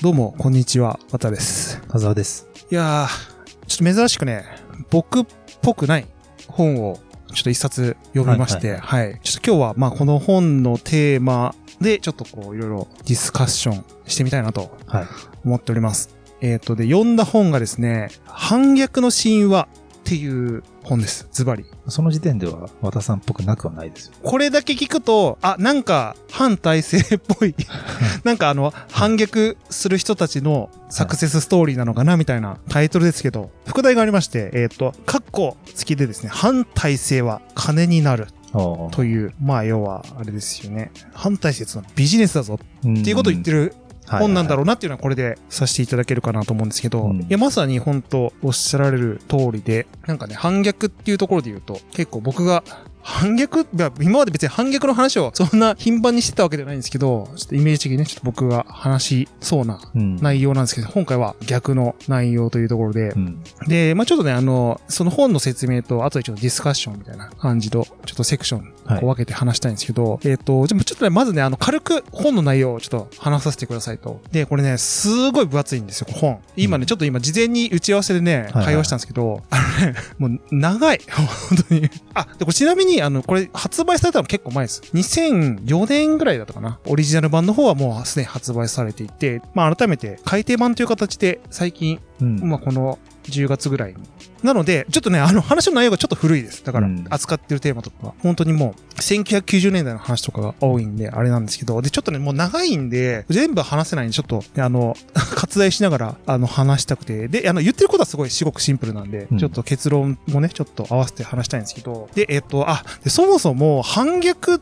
どうも、こんにちは。わたです。田沢です。いやー、ちょっと珍しくね、僕っぽくない本をちょっと一冊読みまして、はい、ちょっと今日は、まあ、この本のテーマで、ちょっとこう、いろいろディスカッションしてみたいなとはい。思っております。えっ、と、で、読んだ本がですね、反逆の神話っていう本です。ズバリ。その時点では和田さんっぽくなくはないですよ。これだけ聞くと、あ、なんか、反体制っぽい、なんかあの、反逆する人たちのサクセスストーリーなのかな、みたいなタイトルですけど、副題がありまして、えっ、と、カッコ付きでですね、反体制は金になるとという、まあ、要は、あれですよね。反体制ってのはビジネスだぞうんっていうことを言ってる本なんだろう。うなっていうのはこれでさせていただけるかなと思うんですけど、うんいや、まさに本当おっしゃられる通りで、なんかね、反逆っていうところで言うと、結構僕が、反逆？いや今まで別に反逆の話をそんな頻繁にしてたわけじゃないんですけど、ちょっとイメージ的にね、ちょっと僕が話しそうなうん。内容なんですけど、今回は逆の内容というところでう、ん。で、まあちょっとね、あの、その本の説明と、あとでちょっとディスカッションみたいな感じと、ちょっとセクションはいこう分けて話したいんですけど、えっ、と、じゃあちょっとね、まずね、あの、軽く本の内容をちょっと話させてくださいと。で、これね、すごい分厚いんですよ、本。今ね、うんちょっと今、事前に打ち合わせでね、はいはい会話したんですけど、あのね、もう、長い。本当に。あ、で、これちなみに、あの、これ、発売されたの結構前です。2004年ぐらいだったかな。オリジナル版の方はもうすでに発売されていて、まあ、改めて、改訂版という形で、最近、うん。まあ、この10月ぐらいに。なので、ちょっとね、あの話の内容がちょっと古いです。だからうん、扱ってるテーマとかが、本当にもう、1990年代の話とかが多いんで、あれなんですけど、で、ちょっとね、もう長いんで、全部話せないんで、ちょっと、ねあの、割愛しながら、あの、話したくて、で、あの、言ってることはすごい、すごくシンプルなんで、うん。ちょっと結論もね、ちょっと合わせて話したいんですけど、で、えっと、あ、でそもそも、反逆っ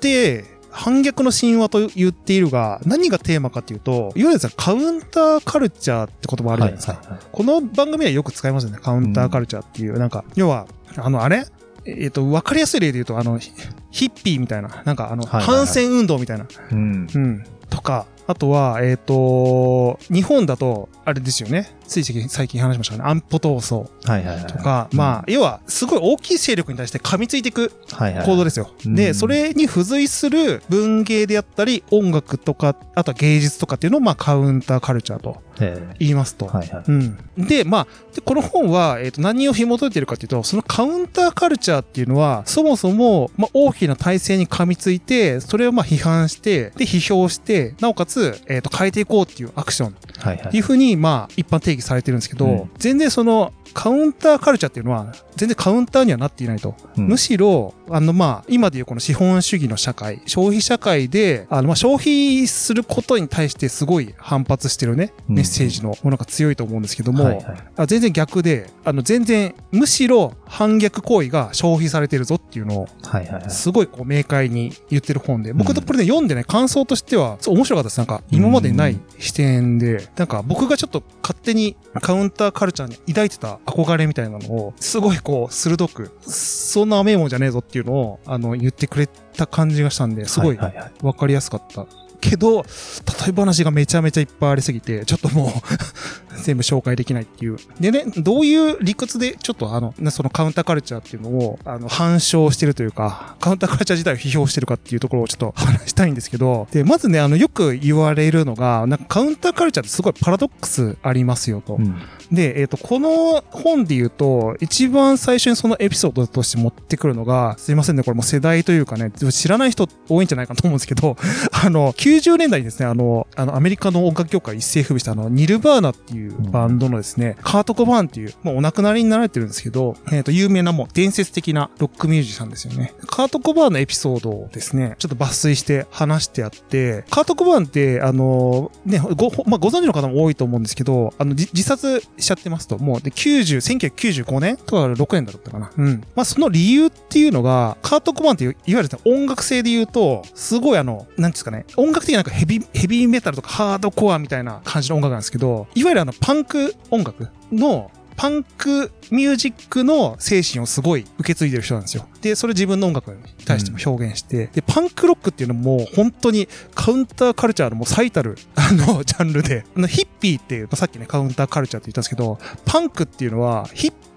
て、反逆の神話と言っているが、何がテーマかっていうと、いわゆるさ、カウンターカルチャーって言葉あるじゃないですか。はいはいはいこの番組はよく使いますよね。カウンターカルチャーっていう。なんか、要は、あの、あれ？えっ、と、わかりやすい例で言うと、あの、ヒヒッピーみたいな、なんかあの、はいはいはい反戦運動みたいな、うん。うん、とか、あとは、えっ、と、日本だと、あれですよね。つい最近最近話しましたね。安保闘争はいはいはい。とか、まあ、要は、すごい大きい勢力に対して噛みついていくあ、はいはい。行動ですよ。うんで、それに付随する文芸であったり、音楽とか、あとは芸術とかっていうのを、まあ、カウンターカルチャーとえ言いますと。えはいはい。うん。で、まあ、でこの本は、えっ、と、何を紐解いてるかっていうと、そのカウンターカルチャーっていうのは、そもそも、まあ、大きな体制に噛みついて、それをまあ、批判して、で、批評して、なおかつ、えっ、と、変えていこうっていうアクションはいはい。っていうふうに、まあ、一般定義されてるんですけど、うん。全然その、カウンターカルチャーっていうのは、全然カウンターにはなっていないと。うんむしろ、あの、まあ、今でいうこの資本主義の社会、消費社会で、あの、まあ、消費することに対してすごい反発してるね、うんメッセージのものが強いと思うんですけども、はいはい。あ全然逆で、あの、全然、むしろ反逆行為が消費されてるぞっていうのを。すごいこう明快に言ってる本で、僕うんとこれね、読んでね、感想としては、そう面白かったです。なんか、今までにない視点で、なんか僕がちょっと勝手にカウンターカルチャーに抱いてた憧れみたいなのを、すごいこう、鋭く、そんな甘いもんじゃねえぞっていうのを、あの、言ってくれた感じがしたんで、すごいはいはいはい。わかりやすかった。けど、例え話がめちゃめちゃいっぱいありすぎて、ちょっともう 全部紹介できないっていう。でね、どういう理屈で、ちょっとあの、ねそのカウンターカルチャーっていうのを、あの、反証してるというか、カウンターカルチャー自体を批評してるかっていうところをちょっと話したいんですけど、で、まずね、あの、よく言われるのが、なんかカウンターカルチャーってすごいパラドックスありますよと。うん。で、えっ、と、この本で言うと、一番最初にそのエピソードとして持ってくるのが、すいませんね、これもう世代というかね、知らない人多いんじゃないかと思うんですけど、あの、90年代にですね、あの、あの、アメリカの音楽業界一世風靡したあの、ニルバーナっていうバンドのですね、カート・コバーンっていう、もうお亡くなりになられてるんですけど、えっ、と、有名なもう伝説的なロックミュージシャンですよね。カート・コバーンのエピソードをですね、ちょっと抜粋して話してあって、カート・コバーンって、あの、ね、ご、まあ、ご存知の方も多いと思うんですけど、あの、じ自殺しちゃってますと、もう、で、90、1995年とか6年だったかな。うん。まあ、その理由っていうのが、カート・コバーンっていう、いわゆる音楽性で言うと、すごいあの、なんですかね、音楽的になんかヘビ、ヘビーメタルとかハードコアみたいな感じの音楽なんですけど、いわゆるあの、パンク音楽の、パンクミュージックの精神をすごい受け継いでる人なんですよ。で、それ自分の音楽に対しても表現して、で、パンクロックっていうのも本当にカウンターカルチャーのもう最たる、あの、ジャンルで、あの、ヒッピーっていう、さっきね、カウンターカルチャーって言ったんですけど、パンクっていうのは、ヒッピー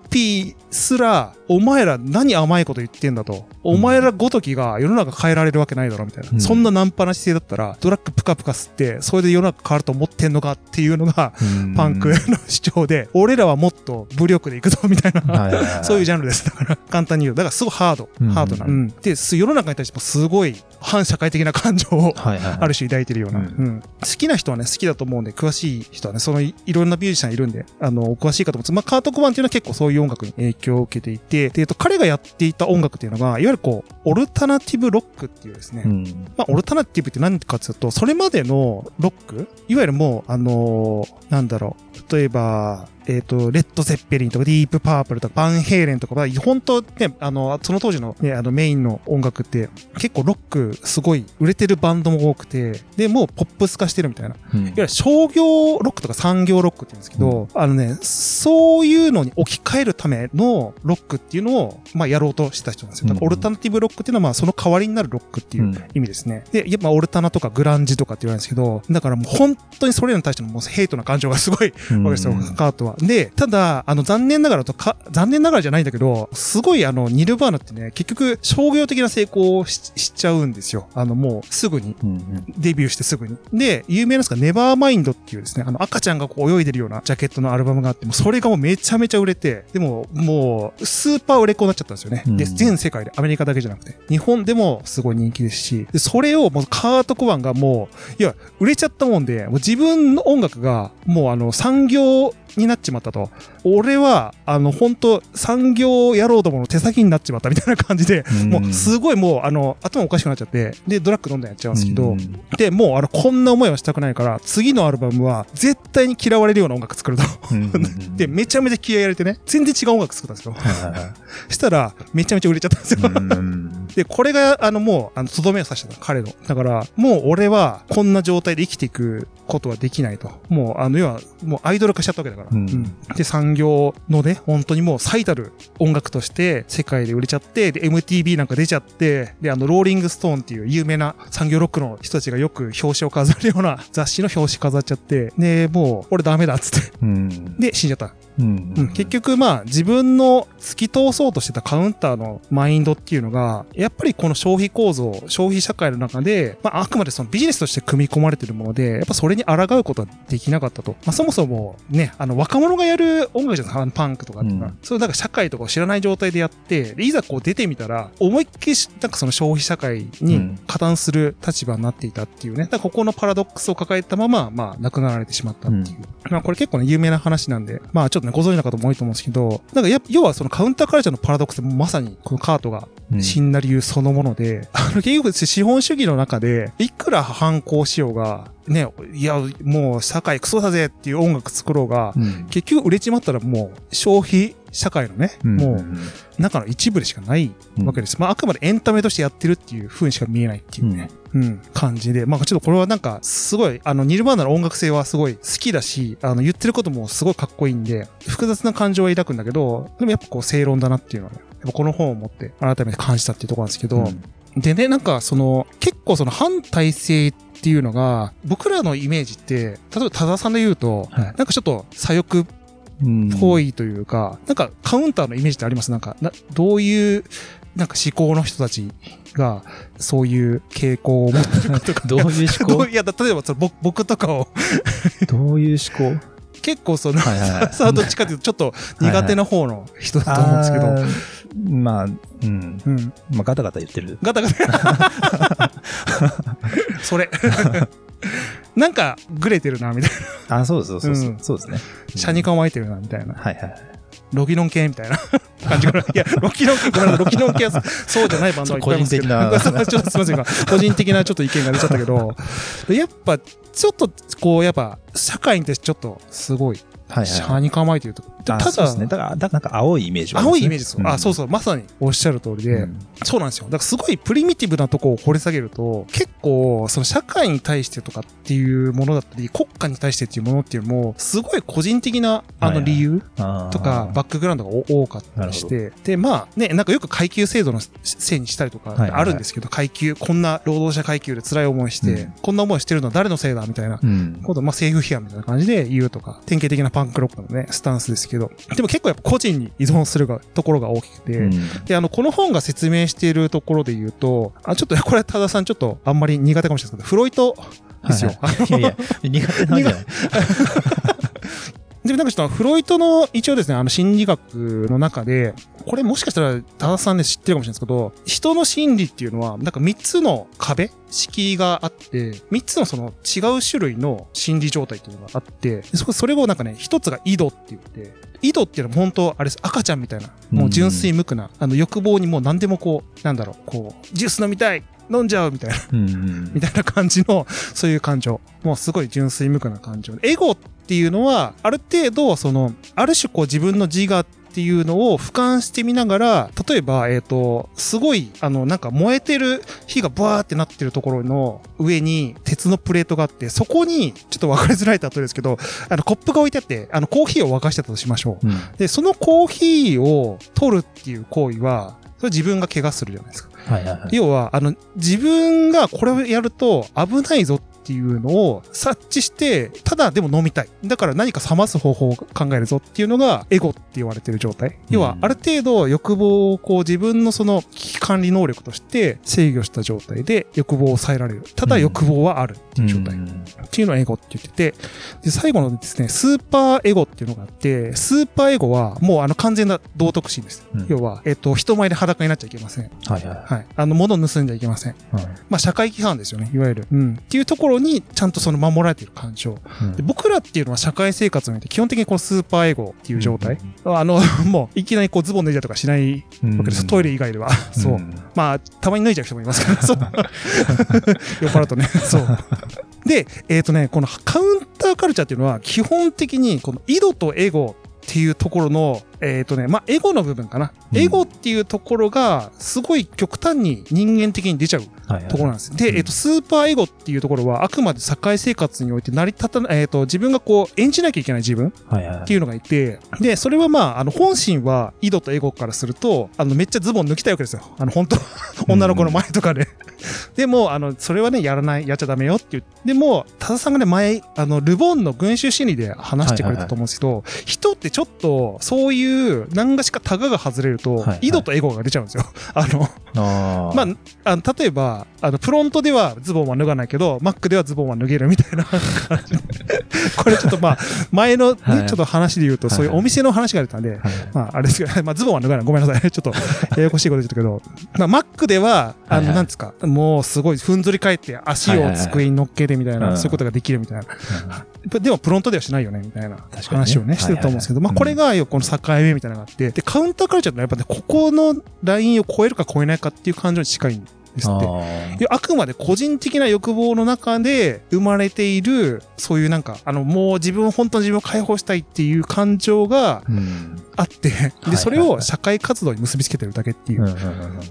すら、お前ら何甘いこと言ってんだと。お前らごときが世の中変えられるわけないだろみたいな。うんそんなナンパな姿勢だったら、ドラッグプカプカ吸って、それで世の中変わると思ってんのかっていうのが、パンクの主張で、俺らはもっと武力でいくぞみたいな。そういうジャンルです。だから、簡単に言う。だから、すごいハード。うんハードな。うん。で、す世の中に対してもすごい反社会的な感情を。ある種抱いてるような、好きな人はね、好きだと思うんで、詳しい人はね、そのいいろんなミュージシャンいるんで、あの、お詳しいかと思うんですまあ、カート・コバンっていうのは結構そういう音楽に影響を受けていて、で、えっと、彼がやっていた音楽っていうのが、いわゆるこう、オルタナティブロックっていうですね、うん。まあ、オルタナティブって何かっていうと、それまでのロックいわゆるもう、あのーなんだろう。例えば、えっ、と、レッド・ゼッペリンとか、ディープ・パープルとか、バンヘイレンとか、まあ本当ね、あの、その当時のね、あの、メインの音楽って、結構ロック、すごい売れてるバンドも多くて、で、もうポップス化してるみたいな。いわうんゆる商業ロックとか産業ロックって言うんですけど、あのね、そういうのに置き換えるためのロックっていうのを、まあ、やろうとしてた人なんですよ。だからうんオルタナティブロックっていうのは、まあ、その代わりになるロックっていううん意味ですね。で、やっぱオルタナとかグランジとかって言われるんですけど、だからもう本当にそれらに対してのもうヘイトな感情がすごいわけですよ、カートは。で、ただ、あの、残念ながらとか、残念ながらじゃないんだけど、すごいあの、ニルバーナってね、結局商業的な成功をししちゃうんですよ。あの、もうすぐに。うんうんデビューしてすぐに。で、有名なんですか、ネバーマインドっていうですね、あの赤ちゃんがこう泳いでるようなジャケットのアルバムがあって、もうそれがもうめちゃめちゃ売れて、でももうスーパー売れっ子になっちゃったんですよね。で、うん全世界で、アメリカだけじゃなくて、日本でもすごい人気ですし、でそれをもうカート・コバンがもう、いや、売れちゃったもんで、もう自分の音楽がもうあの産業になっちまったと。俺は、あの、本当産業野郎どもの手先になっちまったみたいな感じで、うんもうすごいもう、あの、頭おかしくなっちゃって、で、ドラッグどんどんやっちゃうんですけど、うんで、もう、あの、こんな思いはしたくないから、次のアルバムは、絶対に嫌われるような音楽作ると。で、めちゃめちゃ気合い入れてね、全然違う音楽作ったんですよ。したら、めちゃめちゃ売れちゃったんですよ。で、これが、あの、もう、あの、とどめを刺したの、彼の。だから、もう俺は、こんな状態で生きていくことはできないと。もう、あの、要は、もうアイドル化しちゃったわけだから。うんで、産業のね、本当にもう最たる音楽として、世界で売れちゃって、で、MTV なんか出ちゃって、で、あの、ローリングストーンっていう有名な産業ロックの人たちがよく表紙を飾るような雑誌の表紙飾っちゃって、で、もう、俺ダメだっつって。うんで、死んじゃった。うんうん、結局まあ自分の突き通そうとしてたカウンターのマインドっていうのが、やっぱりこの消費構造、消費社会の中で、まああくまでそのビジネスとして組み込まれてるもので、やっぱそれに抗うことはできなかったと。まあそもそもね、あの若者がやる音楽じゃないですか、あのパンクとかっていうのは。うんそれだから社会とかを知らない状態でやって、でいざこう出てみたら、思いっきりなんかその消費社会に加担する立場になっていたっていうね。だからここのパラドックスを抱えたまま、まあ亡くなられてしまったっていう。まあこれ結構ね、有名な話なんで、まあちょっとね、ご存知の方も多いと思うんですけど、なんかや要はそのカウンターカルチャーのパラドックスまさにこのカートがうん。死んだ理由そのもので、あの結局資本主義の中で、いくら反抗しようが、ね、いや、もう社会クソだぜっていう音楽作ろうが、うん。結局売れちまったらもう消費社会のね、うんもう中の一部でしかないわけです。まああくまでエンタメとしてやってるっていう風にしか見えないっていうね。うん、感じで。まあちょっとこれはなんか、すごい、あの、ニルバーナの音楽性はすごい好きだし、あの、言ってることもすごいかっこいいんで、複雑な感情は抱くんだけど、でもやっぱこう正論だなっていうのはね、やっぱこの本を持って改めて感じたっていうところなんですけど、うんでね、なんかその、結構その反体制っていうのが、僕らのイメージって、例えば多田さんで言うと、はいなんかちょっと左翼っうんぽいというか、なんかカウンターのイメージってあります？なんか、などういう、なんか思考の人たちが、そういう傾向を持ってるかとか。どういう思考？いや、だ例えばその僕僕とかを、どういう思考？結構その、はいはいはいさあどっちかというとちょっと苦手な方の人だと思うんですけど、まあ、うん。うん。まあ、ガタガタ言ってる。ガタガタ。それ。なんか、グレてるな、みたいな。あ、そうです、そうです、うんそうですね。車に構えてるな、みたいな。はいはい。ロキノン系みたいな感じかな。いや、ロキノン系、ごめんなさい、ロキノン系はそうじゃないバンドはいっぱいありますけど。そう個人的な ちょっとすみませんが、個人的なちょっと意見が出ちゃったけど、やっぱ、ちょっと、こう、やっぱ、社会に対してちょっと、すごい、はいはい。車に構えてると。あただそうですね。だから、だからなんか青いイメージね青いイメージですよ。あ、そうそう、まさにおっしゃる通りで、うんそうなんですよ。だからすごいプリミティブなとこを掘り下げると、結構、その社会に対してとかっていうものだったり、国家に対してっていうものっていうのも、すごい個人的な、あの理由とか、バックグラウンドがお多かったりして、で、まあね、なんかよく階級制度のせいにしたりとかあるんですけど、階級、こんな労働者階級で辛い思いして、うんこんな思いしてるのは誰のせいだみたいなうん。ことを、まあ政府批判みたいな感じで言うとか、典型的なパンクロックのね、スタンスですけけど、でも結構やっぱ個人に依存するがところが大きくて、うん。で、あの、この本が説明しているところで言うと、あ、ちょっと、これ、多田さんちょっとあんまり苦手かもしれないですけど、フロイトですよ。はいはい。いやいや、苦手なんじゃないで、なんかちょっとフロイトの一応ですね、あの心理学の中で、これもしかしたら多田さんで知ってるかもしれないですけど、人の心理っていうのは、なんか3つの壁敷居があって、3つのその違う種類の心理状態っていうのがあって、でそそれをなんかね、一つが井戸って言って、井戸っていうのは本当、あれです、赤ちゃんみたいな、もう純粋無垢な、あの欲望にもう何でもこう、なんだろう、こう、ジュース飲みたい飲んじゃうみたいな。みたいな感じの、そういう感情。もうすごい純粋無垢な感情。エゴっていうのは、ある程度、その、ある種こう自分の自我っていうのを俯瞰してみながら、例えば、えっ、と、すごい、あの、なんか燃えてる火がバーってなってるところの上に鉄のプレートがあって、そこに、ちょっと分かりづらい例えですけど、あの、コップが置いてあって、あの、コーヒーを沸かしてたとしましょう。うんで、そのコーヒーを取るっていう行為は、それ自分が怪我するじゃないですか。はいはいはい。要は、あの、自分がこれをやると危ないぞっていうのを察知して、ただでも飲みたい。だから何か冷ます方法を考えるぞっていうのがエゴって言われてる状態。要はう、んある程度欲望をこう自分のその危機管理能力として制御した状態で欲望を抑えられる。ただ欲望はあるっていう状態。うんっていうのをエゴって言ってて、で、最後のですね、スーパーエゴっていうのがあって、スーパーエゴはもうあの完全な道徳心です。うん要は、えっと、人前で裸になっちゃいけません。はいはいはい。あの、物を盗んじゃいけません。はい。まあ、社会規範ですよね、いわゆる。うん。っていうところに、ちゃんとその守られている感情。うんで僕らっていうのは社会生活において、基本的にこのスーパーエゴっていう状態。あの、もう、いきなりこうズボン脱いだりとかしないうんわけです。トイレ以外では。そう。んまあ、たまに脱いじゃう人もいますから、そう。酔っ払うとね、そう。で、えっ、とね、このカウンターカルチャーっていうのは、基本的に、この井戸とエゴっていうところの、えっ、とね、まあ、エゴの部分かな。うんエゴっていうところが、すごい極端に人間的に出ちゃうはいはいところなんです。で、うんえっ、と、スーパーエゴっていうところは、あくまで社会生活において成り立たない、えっ、と、自分がこう、演じなきゃいけない自分はいはいっていうのがいて、で、それはまあ、あの、本心は、井戸とエゴからすると、あの、めっちゃズボン抜きたいわけですよ。あの、本当女の子の前とかで。でも、あの、それはね、やらない、やっちゃダメよっていう。でも、多田さんがね、前、あの、ルボンの群衆心理で話してくれたと思うんですけど、人ってちょっと、そういう、何がしかタガが外れると、はいはい。井戸とエゴが出ちゃうんですよ。あの、あー。まあ、あの例えば、あの、プロントではズボンは脱がないけど、マックではズボンは脱げるみたいな 感じ。これちょっとまあ、前のね、はい。ちょっと話で言うと、はいそういうお店の話が出たんで、はいまあ、あれですけど、まあ、ズボンは脱がない。ごめんなさい。ちょっと、ややこしいこと言ったけど、まあ、マックでは、あの、なんですか、もうすごいふんぞり返って足を机に乗っけてみたいな、そういうことができるみたいな。でも、プロントではしないよね、みたいな話をね、してると思うんですけど、まあ、はいはいはいこれが、よこの境目みたいなのがあって、で、カウンターカルチャーってやっぱね、ここのラインを超えるか超えないかっていう感情に近いんですって。あくまで個人的な欲望の中で生まれている、そういうなんか、あの、もう自分、本当の自分を解放したいっていう感情がうん。あって、いで、それを社会活動に結びつけてるだけっていう。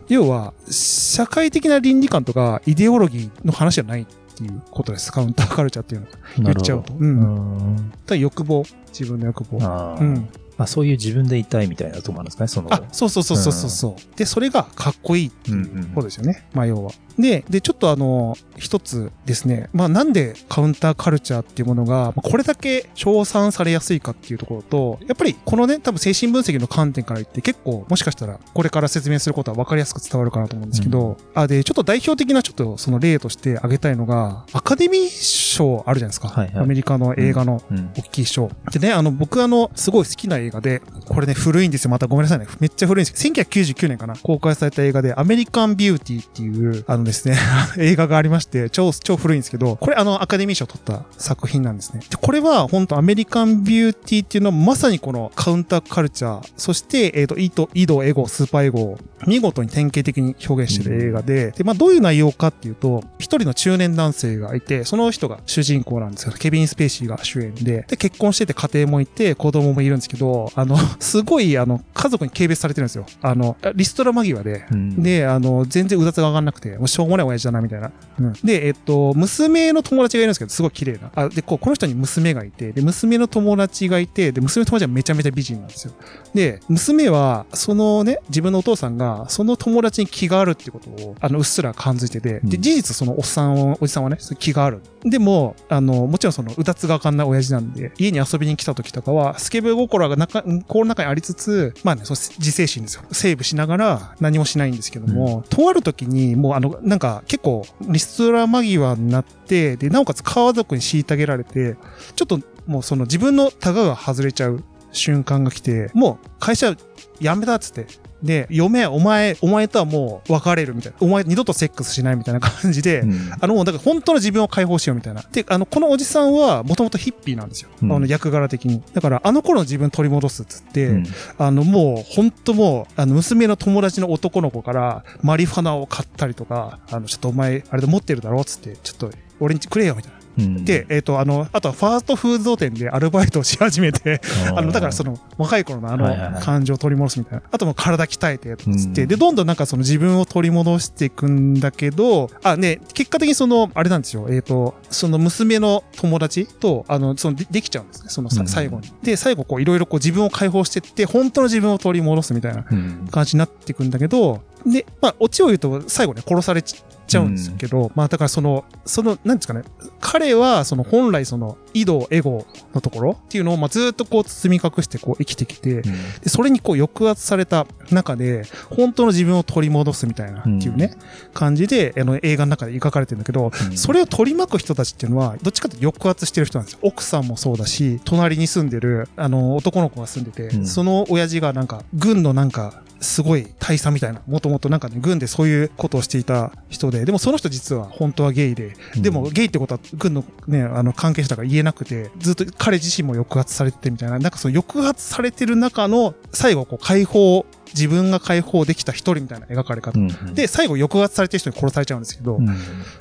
要は、社会的な倫理観とかイデオロギーの話じゃないっていうことです。カウンターカルチャーっていうのは。うん言っちゃうとうんうんただ欲望。自分の欲望。うん。まあそういう自分でいたいみたいなところなんですかね、その。あ、そうそうそうそうそうそう。で、それがかっこいいっていう。ことですよね。まあ、要は。で、で、ちょっとあの、一つですね。まあ、なん。でカウンターカルチャーっていうものが、まあこれだけ称賛されやすいかっていうところと、やっぱりこのね、多分精神分析の観点から言って結構、もしかしたらこれから説明することは分かりやすく伝わるかなと思うん。ですけど、あ、で、ちょっと代表的なちょっとその例として挙げたいのが、アカデミー賞あるじゃないですか。はいはいアメリカの映画のうん。大きい賞。でね、あの、僕あの、すごい好きな映画で、これね、古いんですよ。またごめんなさいね。めっちゃ古いんですけど、1999年かな、公開された映画で、アメリカンビューティーっていう、あのですね、映画がありまして、超、超古いんですけど、これあの、アカデミー賞を取った作品なんですね。で、これは、本当アメリカンビューティーっていうのは、まさにこのカウンターカルチャー、そして、えっ、と、イド、イド、エゴ、スーパーエゴを見事に典型的に表現してる映画で、で、まあ、どういう内容かっていうと、一人の中年男性がいて、その人が主人公なんですけど、ケビン・スペーシーが主演で、で、結婚してて家庭もいて、子供もいるんですけど、あの、すごい、あの、家族に軽蔑されてるんですよ。あの、リストラ間際で、うんで、あの、全然うだつが上がんなくて、もうしょうもない親父だな、みたいな。うん。で、えっと、娘の友達がいるんですけど、すごい綺麗な。あ、で、こう、この人に娘がいて、で、娘の友達がいて、で、娘の友達はめちゃめちゃ美人なんですよ。で、娘は、そのね、自分のお父さんが、その友達に気があるってことを、あの、うっすら感づいてて、で、うん事実そのおっさんを、おじさんはね、気がある。でも、あの、もちろんその、うだつがわかんない親父なんで、家に遊びに来た時とかは、スケベ心が中、心の中にありつつ、まあね、その自制心ですよ。セーブしながら何もしないんですけども、とある時に、もうあの、なんか結構、リストラ間際になって、で、なおかつ川族に虐げられて、ちょっともうその自分のタガが外れちゃう瞬間が来て、もう会社辞めたっつって。で、嫁、お前、お前とはもう別れるみたいな。お前二度とセックスしないみたいな感じで、うんあの、だから本当の自分を解放しようみたいな。で、あの、このおじさんはもともとヒッピーなんですよ。うんあの、役柄的に。だから、あの頃の自分取り戻すっつって、うんあの、もう、本当もう、あの、娘の友達の男の子から、マリファナを買ったりとか、あの、ちょっとお前、あれで持ってるだろっつって、ちょっと、俺にくれよ、みたいな。うん。で、えっ、と、あの、あとはファーストフード店でアルバイトをし始めて、あの、だからその、若い頃のあの、感情を取り戻すみたいな。あともう体鍛えて、とかつって、うん。で、どんどんなんかその自分を取り戻していくんだけど、あ、ね、結果的にその、あれなんですよ、えっ、と、その娘の友達と、あの、その、でできちゃうんですね、そのさ、うん。最後に。で、最後こう、いろいろこう自分を解放していって、本当の自分を取り戻すみたいなうん。感じになっていくんだけど、で、まあ、オチを言うと、最後ね、殺されちゃうんですけど、まあ、だからその、その、なんですかね、彼は、その、本来その、井戸、エゴのところっていうのを、まあ、ずっとこう、包み隠して、こう、生きてきて、でそれにこう、抑圧された中で、本当の自分を取り戻すみたいな、っていうね、感じで、あの、映画の中で描かれてるんだけど、うん。それを取り巻く人たちっていうのは、どっちかというと抑圧してる人なんですよ。奥さんもそうだし、隣に住んでる、あの、男の子が住んでて、うん。その親父がなんか、軍のなんか、すごい大佐みたいな、もともとなんかね、軍でそういうことをしていた人で、でもその人実は本当はゲイで、でもゲイってことは軍のね、あの関係者だから言えなくて、ずっと彼自身も抑圧されててみたいな、なんかその抑圧されてる中の最後こう解放、自分が解放できた一人みたいな描かれ方。うん、で、最後抑圧されてる人に殺されちゃうんですけど、うん。っ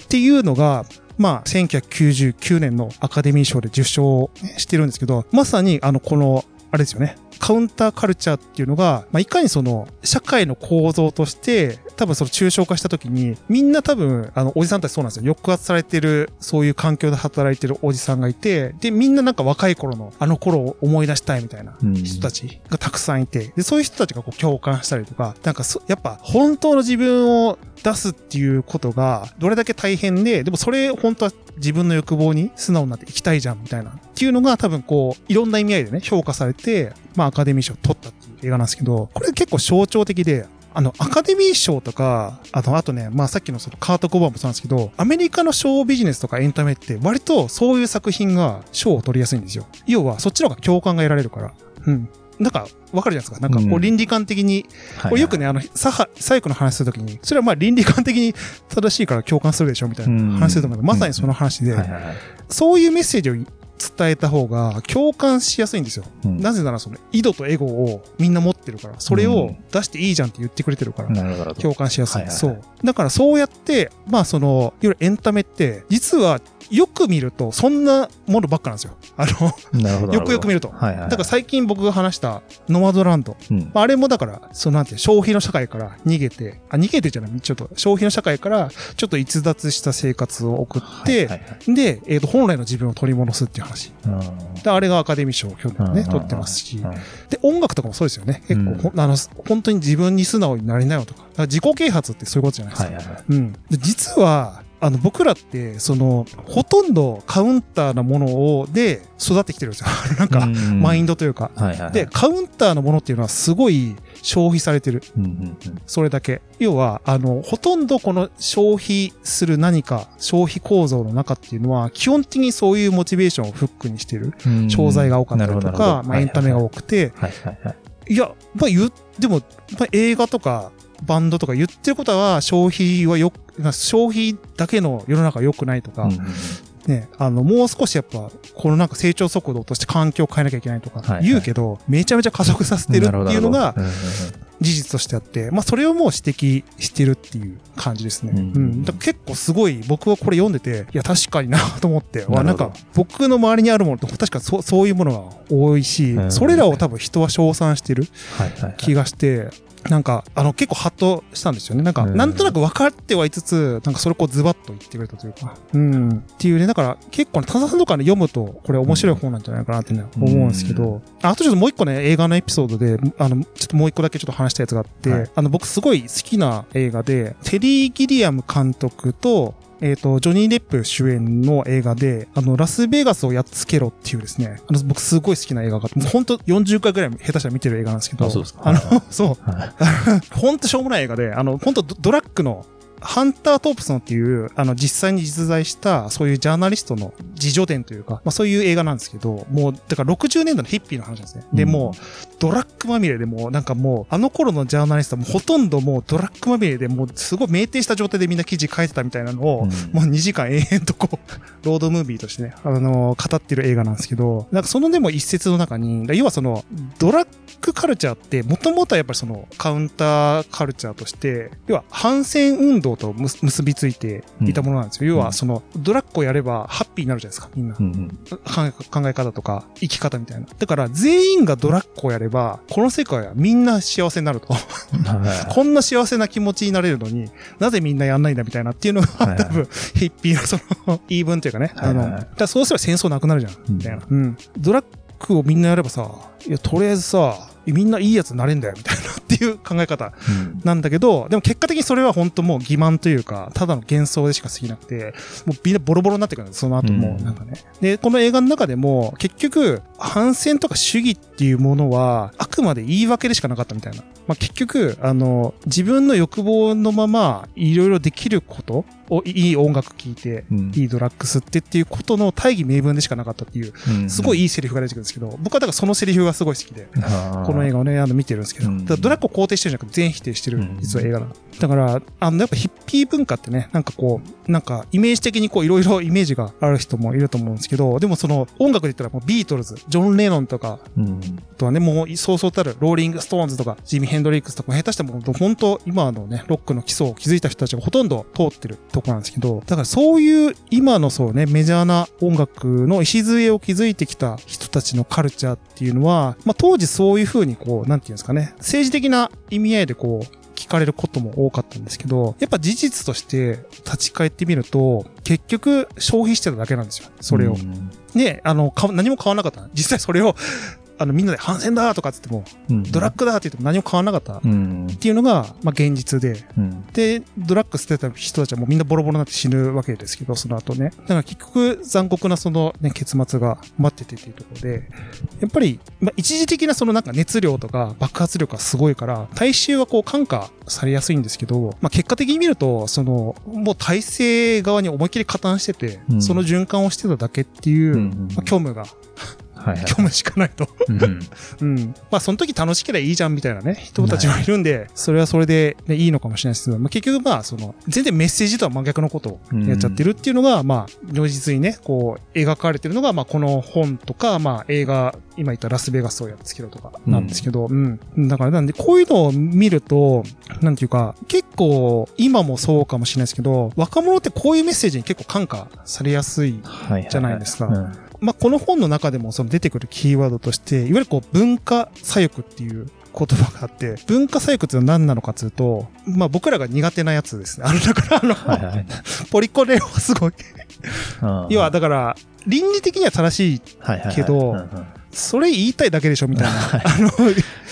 ていうのが、まあ、1999年のアカデミー賞で受賞してるんですけど、まさに、あの、この、あれですよね。カウンターカルチャーっていうのが、まあ、いかにその、社会の構造として、多分その抽象化した時に、みんな多分、あの、おじさんたちそうなんですよ。抑圧されてる、そういう環境で働いてるおじさんがいて、で、みんななんか若い頃の、あの頃を思い出したいみたいなうん人たちがたくさんいて、で、そういう人たちがこう共感したりとか、なんかそ、やっぱ本当の自分を出すっていうことが、どれだけ大変で、でもそれ本当は自分の欲望に素直になっていきたいじゃんみたいな。っていうのが多分こう、いろんな意味合いでね、評価されて、まあアカデミー賞を取ったっていう映画なんですけど、これ結構象徴的で、あの、アカデミー賞とか、あと、あとね、まあさっきのそのカート・コバーンもそうなんですけど、アメリカのショービジネスとかエンタメって割とそういう作品が賞を取りやすいんですよ。要はそっちの方が共感が得られるから。うん。なんか、わかるじゃないですか。なんか、こううん倫理観的に、はいこれよくね、あの、左派、左翼の話するときに、それはまあ倫理観的に正しいから共感するでしょみたいな話すると思うけど、まさにその話で、そういうメッセージを伝えた方が共感しやすいんですよ。うんなぜならその、井戸とエゴをみんな持ってるから、それを出していいじゃんって言ってくれてるから。共感しやすいそう。だからそうやって、まあその、いわゆるエンタメって、実はよく見るとそんなものばっかなんですよ。あの。よくよく見るとはいはいはい。だから最近僕が話したノマドランド。うんまあ、あれもだから、そのなんて消費の社会から逃げて、あ、逃げてじゃない、ちょっと消費の社会からちょっと逸脱した生活を送って、はいはいはいで、えっ、と、本来の自分を取り戻すっていう話。うんで、あれがアカデミー賞を去年ね、うん取ってますしうん。で、音楽とかもそうですよね。結構、うんあの、本当に自分に素直になりなよとか。だから自己啓発ってそういうことじゃないですか。はいはいはい。うん。で実は、あの、僕らって、その、ほとんどカウンターなものを、で、育ってきてるんですよ。なんか、マインド。ドというか。はいはいはい。で、カウンターのものっていうのはすごい消費されてる。うんうんうんそれだけ。要は、あの、ほとんどこの消費する何か、消費構造の中っていうのは、基本的にそういうモチベーションをフックにしてる。うん商材が多かったりとかまあエンタメが多くて、はいはいはい。いや、まあ言う、でも、まあ映画とか、バンドとか言ってることは消費はよ、まあ消費だけの世の中は良くないとか、うんうんうん。ね、あの、もう少しやっぱ、このなんか成長速度として環境を変えなきゃいけないとかはいはい。言うけど、めちゃめちゃ加速させてるっていうのが事実としてあって、まあそれをもう指摘してるっていう感じですね。ううんん。だ結構すごい僕はこれ読んでて、いや確かになと思って、わなんなるほど。か僕の周りにあるものって確かそうそういうものが多いしう、ん。それらを多分人は称賛してるはいはいはい。気がして、なんか、あの、結構ハッとしたんですよね。なんか、うんなんとなく分かってはいつつ、なんかそれをこうズバッと言ってくれたというか。うん。っていうね、だから結構ね、田沢さんとかね、読むと、これ面白い本なんじゃないかなってね、思うんですけど、ああとちょっともう一個ね、映画のエピソードで、あの、ちょっともう一個だけちょっと話したやつがあって、はいあの、僕すごい好きな映画で、テリー・ギリアム監督と、えっ、と、ジョニー・デップ主演の映画で、あの、ラスベガスをやっつけろっていうですね、あの、僕すごい好きな映画があって、本当40回ぐらい下手したら見てる映画なんですけど、あそうですか。あの、そう、はい。ほんとしょうもない映画で、あの、ほんとドドラッグの、ハンター・トープソンっていう、あの、実際に実在した、そういうジャーナリストの自助伝というか、まあそういう映画なんですけど、もう、だから60年代のヒッピーの話なんですね。で、うんもう、ドラッグまみれでもう、なんかもう、あの頃のジャーナリストはもうほとんどもうドラッグまみれでもう、すごい酩酊した状態でみんな記事書いてたみたいなのを、うんもう2時間延々とこう、ロードムービーとしてね、あの語ってる映画なんですけど、なんかそのでも一節の中に、要はその、ドラッグカルチャーって、もともとはやっぱりその、カウンターカルチャーとして、要は反戦運動とむ結びついていたものなんですよ。要はその、ドラッグをやればハッピーになるじゃないですか、みんな。うんうん考え方とか生き方みたいな。だから全員がドラッグをやれば、この世界はみんな幸せになると。はこんな幸せな気持ちになれるのになぜみんなやんないんだみたいなっていうのが、多分、ヒッピーのその言い分というかね。あの、だそうすれば戦争なくなるじゃん、うんみたいな。うん。ドラッグをみんなやればさ、いや、とりあえずさ、みんないいやつになれんだよ、みたいなっていう考え方なんだけど、でも結果的にそれは本当もう欺瞞というか、ただの幻想でしか過ぎなくて、もうみんなボロボロになってくるんです、その後も、うん。なんかね。で、この映画の中でも、結局、反戦とか主義っていうものは、あくまで言い訳でしかなかったみたいな。まあ、結局、あの、自分の欲望のまま、いろいろできることを、いい音楽聴いて、うん。いいドラッグ吸ってっていうことの大義名分でしかなかったっていう、うん。すごいいいセリフが出てくるんですけど、僕はだからそのセリフがすごい好きで、この映画をね、あの見てるんですけど、うん。ドラッグを肯定してるんじゃなくて全否定してるうん、実は映画なの。だから、あの、やっぱヒッピー文化ってね、なんかこう、なんかイメージ的にこういろいろイメージがある人もいると思うんですけど、でもその音楽で言ったらもうビートルズ、ジョン・レノンとか、うん。あとはね、もうそうそうたるローリング・ストーンズとか、ジミ・ヘンドリックスとか、下手したらも本当今のね、ロックの基礎を築いた人たちがほとんど通ってるとこなんですけど、だからそういう今のそうね、メジャーな音楽の礎を築いてきた人たちのカルチャーっていうのは、まあ当時そういう風にこう、なんていうんですかね、政治的な意味合いでこう、聞かれることも多かったんですけど、やっぱ事実として立ち返ってみると、結局消費してただけなんですよ。それを。ね、あの、何も買わなかった。実際それを、あの、みんなで反戦だとかっつっても、うん。ドラッグだって言っても何も買わなかったっうん。ていうのが、まあ現実で。うん。で、ドラッグ捨てた人たちはもうみんなボロボロになって死ぬわけですけど、その後ね。だから結局残酷なそのね、結末が待っててっていうところで、やっぱり、まあ一時的なそのなんか熱量とか爆発力がすごいから、大衆はこう感化されやすいんですけど、まあ結果的に見ると、その、もう体制側に思いっきり加担してて、うん。その循環をしてただけっていう、うん。まあ虚無が、はいはい。虚無しかないと。うん。うん。まあ、その時楽しければいいじゃんみたいなね、人たちもいるんで、それはそれで、ね、いいのかもしれないですけど、まあ、結局まあ、その、全然メッセージとは真逆のことをやっちゃってるっていうのが、まあ、如実にね、こう、描かれてるのが、まあ、この本とか、まあ、映画、今言ったラスベガスをやっつけろとか、なんですけど、うん。だから、なんで、こういうのを見ると、なんていうか、結構、今もそうかもしれないですけど、若者ってこういうメッセージに結構感化されやすいはいはい。じゃないですか。うんまあ、この本の中でもその出てくるキーワードとして、いわゆるこう文化左翼っていう言葉があって、文化左翼っていうのは何なのかっていうと、まあ僕らが苦手なやつですね。あの、だからあの、はいはい ポリコレはすごい。うん要はだから、倫理的には正しい、けどそれ言いたいだけでしょみたいな。あの、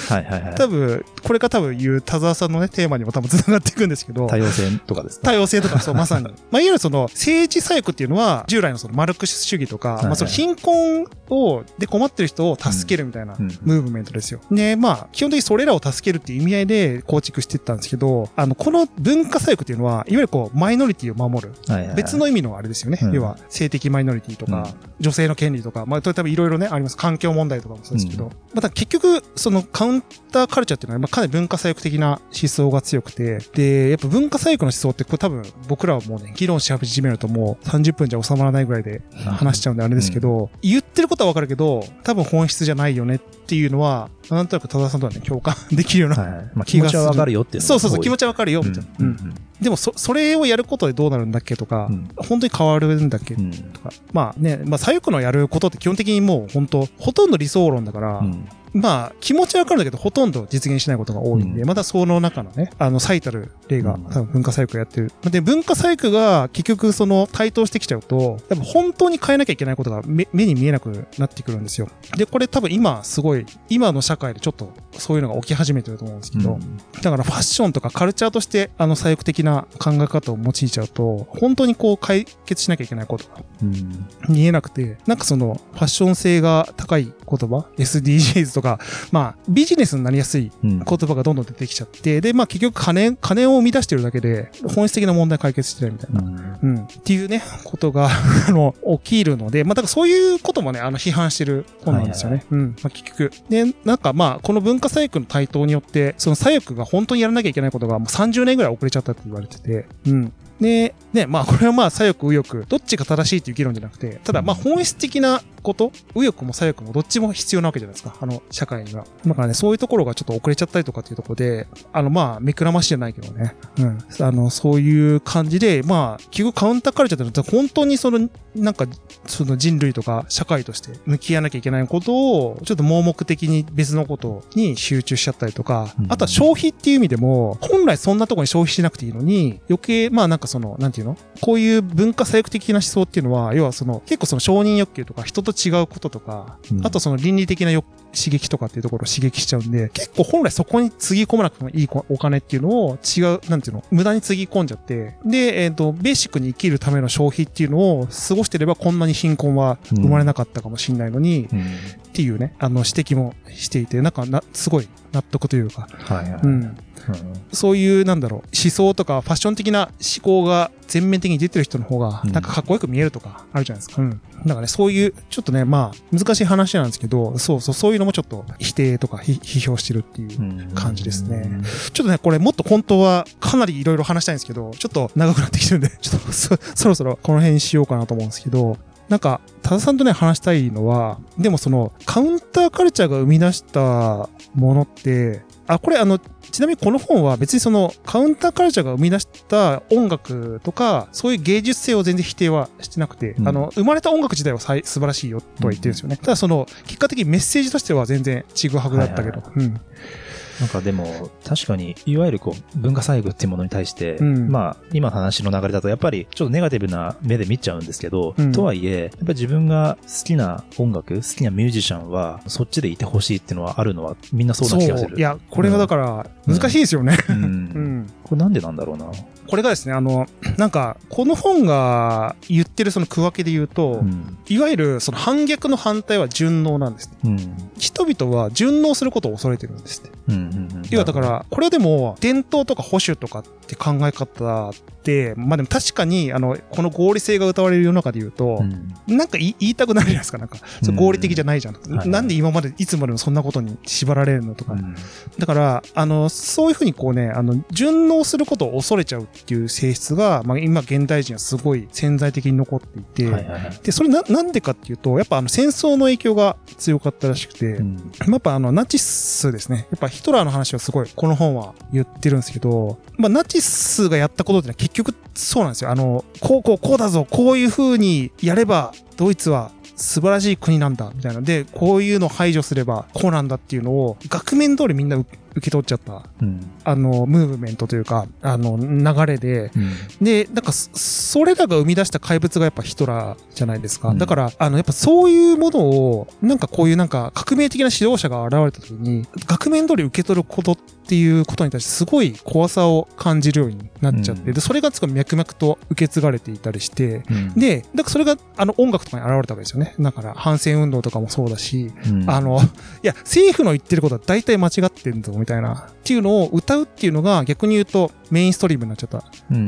はいはいはい多分、これが多分言う田沢さんのね、テーマにも多分繋がっていくんですけど、多様性とかですか？多様性とか、そう、まさに。まあ、いわゆるその、政治左翼っていうのは、従来のそのマルクス主義とか、いはいまあ、その貧困を、で困ってる人を助けるみたいなうんムーブメントですよ。で、まあ、基本的にそれらを助けるっていう意味合いで構築していったんですけど、あの、この文化左翼っていうのは、いわゆるこう、マイノリティを守る。はいはいはい別の意味のあれですよね。うん要は、性的マイノリティとか、女性の権利とか、まあ、多分いろいろね、あります。環境問題とかもそうですけど。うんまた結局、そのカウンターカルチャーっていうのは、まあ、かなり文化左翼的な思想が強くて、で、やっぱ文化左翼の思想って、これ多分僕らはもうね、議論し始めるともう30分じゃ収まらないぐらいで話しちゃうんであれですけど、言ってることはわかるけど、多分本質じゃないよねっていうのは、なんとなく多田さんとはね、共感できるような。はいまあ気持ちはわかるよっていうのそうそうそう、気持ちちはわかるよ、みたいな。うんでも、そ、それをやることでどうなるんだっけとか、うん。本当に変わるんだっけうん。とか。まあね、まあ左翼のやることって基本的にもう本当、ほとんど理想論だから、うんまあ、気持ちはわかるんだけど、ほとんど実現しないことが多いんで、うんまたその中のね、あの、最たる例が、うん多分文化細工やってる。で、文化細工が結局その台頭してきちゃうと、やっぱ本当に変えなきゃいけないことが目目に見えなくなってくるんですよ。で、これ多分今すごい、今の社会でちょっとそういうのが起き始めてると思うんですけど、うんだからファッションとかカルチャーとしてあの左翼的な考え方を用いちゃうと、本当にこう解決しなきゃいけないことがうん見えなくて、なんかそのファッション性が高い言葉 ?SDGs とか、まあビジネスになりやすいうん言葉がどんどん出てきちゃって、で、まあ結局金、金を生み出してるだけで本質的な問題解決してないみたいな。うん。っていうね、ことが、あの、起きるので、まあ、だからそういうこともね、あの、批判してる本なんですよね。うん。まあ、結局。で、なんかまあ、この文化左翼の台頭によって、その左翼が本当にやらなきゃいけないことがもう30年ぐらい遅れちゃったって言われてて、うん。で、ね、まあ、これはまあ、左翼、右翼、どっちが正しいっていう議論じゃなくて、ただまあ、本質的なこと、右翼も左翼もどっちも必要なわけじゃないですか、あの、社会には。だからね、そういうところがちょっと遅れちゃったりとかっていうところで、あの、まあ、目くらましじゃないけどね、うん。あの、そういう感じで、まあ、結局カウンターカルチャーって本当にその、なんか、その人類とか社会として向き合わなきゃいけないことを、ちょっと盲目的に別のことに集中しちゃったりとかうん、あとは消費っていう意味でも、本来そんなところに消費しなくていいのに、余計、まあなんかその、なんていうの？こういう文化左翼的な思想っていうのは、要はその、結構その承認欲求とか人と違うこととか、うんあとその倫理的な欲刺激とかっていうところを刺激しちゃうんで、結構本来そこにつぎ込まなくてもいいお金っていうのを違う、なんていうの、無駄につぎ込んじゃって、で、えっ、と、ベーシックに生きるための消費っていうのを過ごしてればこんなに貧困は生まれなかったかもしれないのに、うんっていうね、あの指摘もしていて、なんかな、すごい納得というか、はいはい。うんうん。そういう、なんだろう、思想とかファッション的な思考が全面的に出てる人の方が、うんなんかかっこよく見えるとかあるじゃないですか。うん。だからね、そういう、ちょっとね、まあ、難しい話なんですけど、そうそう、そういうのもちょっと否定とかひ批評してるっていう。うん感じですねちょっとね、これもっと本当はかなりいろいろ話したいんですけど、ちょっと長くなってきてるんで、ちょっとそそろそろこの辺にしようかなと思うんですけど、なんか、多田さんとね、話したいのは、でもその、カウンターカルチャーが生み出したものって、あ、これあの、ちなみにこの本は別にその、カウンターカルチャーが生み出した音楽とか、そういう芸術性を全然否定はしてなくて、うんあの、生まれた音楽自体は素晴らしいよとは言ってるんですよね。ただその、結果的にメッセージとしては全然ちぐはぐだったけど、うん。なんかでも、確かに、いわゆるこう、文化細工っていうものに対して、うんまあ、今の話の流れだと、やっぱり、ちょっとネガティブな目で見ちゃうんですけど、うんとはいえ、やっぱり自分が好きな音楽、好きなミュージシャンは、そっちでいてほしいっていうのはあるのは、みんなそうな気がする。いや、これはだから、難しいですよね。う。うんん。これなんでなんだろうな。これがですね、あの、なんか、この本が言ってるその区分けで言うと、うん。いわゆるその反逆の反対は順応なんですね。うん。人々は順応することを恐れてるんですって。要はだか、ら、これでも伝統とか保守とかって考え方って、まあでも確かに、あの、この合理性が歌われる世の中で言うとう、ん。なんか言い言いたくなるじゃないですか。なんか、それ合理的じゃないじゃん。はいなんで今までいつまでもそんなことに縛られるのとか。だから、あの、そういうふうにこうね、あの、順応することを恐れちゃうっていう性質が、まあ今現代人はすごい潜在的に残っていて、はいはいはい。で、それな、なんでかっていうと、やっぱあの戦争の影響が強かったらしくて、うん。やっぱあのナチスですね。やっぱヒトラーの話はすごい、この本は言ってるんですけど、まあナチスがやったことってのは結局そうなんですよ。あの、こうこうこうだぞ、こういうふうにやればドイツは素晴らしい国なんだ、みたいな。で、こういうの排除すればこうなんだっていうのを、額面通りみんな受受け取っちゃった、うん。あの、ムーブメントというか、あの、流れで、うん。で、なんかそ、それらが生み出した怪物がやっぱヒトラーじゃないですか。うんだから、あの、やっぱそういうものを、なんかこういうなんか革命的な指導者が現れた時に、額面通り受け取ることっていうことに対してすごい怖さを感じるようになっちゃって、うんで、それがつか脈々と受け継がれていたりして、うん、で、だからそれがあの音楽とかに現れたわけですよね。だから反戦運動とかもそうだし、うんあ、の、いや、政府の言ってることは大体間違ってんぞ、みたいな。っていうのを歌うっていうのが逆に言うとメインストリームになっちゃった。うん。う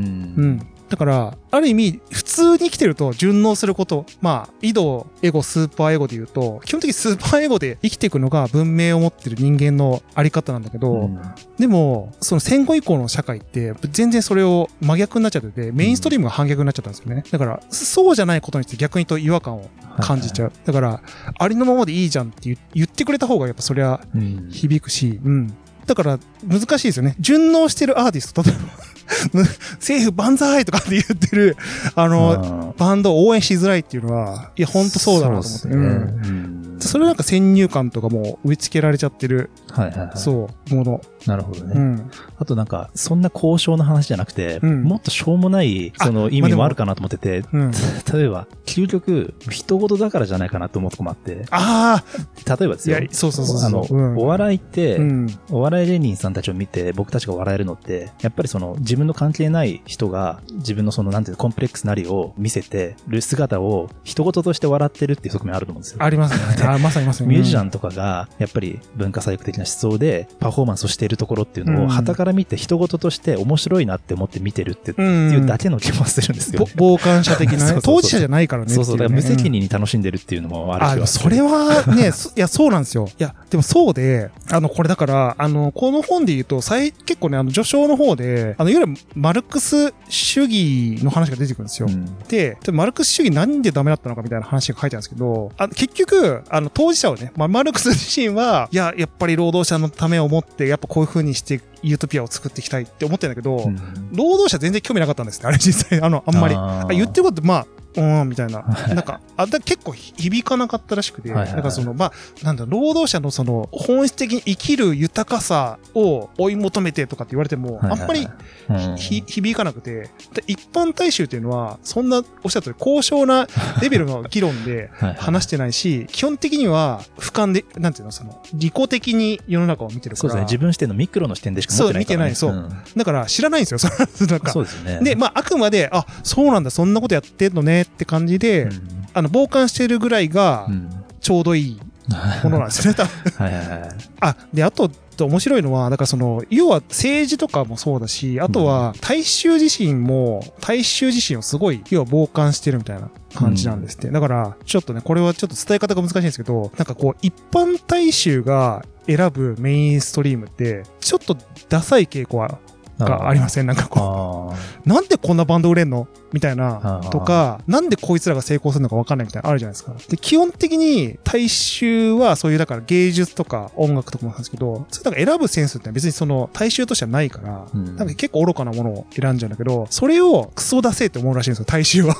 ん。だから、ある意味、普通に生きてると順応すること。まあ、イド、エゴ、スーパーエゴで言うと、基本的にスーパーエゴで生きていくのが文明を持ってる人間のあり方なんだけど、うんでも、その戦後以降の社会って、全然それを真逆になっちゃってて、メインストリームが反逆になっちゃったんですよね。だから、そうじゃないことについて逆に言うと違和感を感じちゃう。だから、ありのままでいいじゃんって言言ってくれた方がやっぱそりゃうん響くし、うん。だから、難しいですよね。順応してるアーティスト、例えば、政府万歳とかって言ってる、あの、バンドを応援しづらいっていうのは、いや、ほんとそうだなと思って。うんそれなんか先入観とかも植え付けられちゃってる、はいはいはい。そう、もの。なるほどね。うん。あとなんか、そんな交渉の話じゃなくて、うんもっとしょうもない、その意味もあるかなと思ってて、うん。例えば、究極、人事だからじゃないかなと思うとこもあって、ああ、例えばですよそうそうそうそう。あの、うん、お笑いって、うん。お笑い芸人さんたちを見て僕たちが笑えるのって、やっぱりその自分の関係ない人が自分のそのなんていうのコンプレックスなりを見せてる姿を人事として笑ってるっていう側面あると思うんですよ。ありますね。あ、まさにまさに。ン。ミュージシャンとかが、やっぱり文化左翼的な思想でパフォーマンスをしているところっていうのを、うん旗から見て人事として面白いなって思って見てるってうん。いうだけの気もするんですよぼね。傍観者的なね。当事者じゃないからねね。そうそう、だから無責任に楽しんでるっていうのもあるあ、しでもそれはね、そいや、そうなんですよ。いや、でもそうで、あの、これだから、あの、この本で言うと、最、結構ね、あの、序章の方で、あの、いわゆるマルクス主義の話が出てくるんですよ。うんで、でマルクス主義なんでダメだったのかみたいな話が書いてあるんですけど、あ結局、あの、当事者はね、まあ、マルクス自身は、いや、やっぱり労働者のためを思って、やっぱこういう風にして、ユートピアを作っていきたいって思ってるんだけど、うん。労働者全然興味なかったんですね、あれ実際、あの、あんまり。言ってること、まあ、うん、みたいな。はい。なんか、あ、だ結構響かなかったらしくて、なんかその、まあ、なんだ、労働者のその、本質的に生きる豊かさを追い求めてとかって言われても、あんまり響かなくて、で一般大衆っていうのは、そんな、おっしゃった通り、高尚なレベルの議論で 話してないし、基本的には、俯瞰で、なんていうの、その、利己的に世の中を見てるから、そうですね。自分視点のミクロの視点でしかそう見てないそだから知らないんですよ、その なんか。そうですよね。で、まあ、あくまで、あ、そうなんだ、そんなことやってんのねって感じで、うんあの、傍観してるぐらいがう、んちょうどいいものなんですよね、多分。はいはいはい。あ、で、あと、面白いのは、だからその、要は政治とかもそうだし、あとは、大衆自身も、大衆自身をすごい、要は傍観してるみたいな感じなんですって。だから、ちょっとね、これはちょっと伝え方が難しいんですけど、なんかこう、一般大衆が選ぶメインストリームって、ちょっとダサい傾向はがありません？なんかこあう、なんでこんなバンド売れんの？みたいあなー、とか、なんでこいつらが成功するのか分かんないみたいなのあるじゃないですか。で、基本的に大衆はそういう、だから芸術とか音楽とかもなんですけど、それなんか選ぶセンスって別にその大衆としてはないから、うんなんか結構愚かなものを選んじゃうんだけど、それをクソ出せって思うらしいんですよ、大衆は。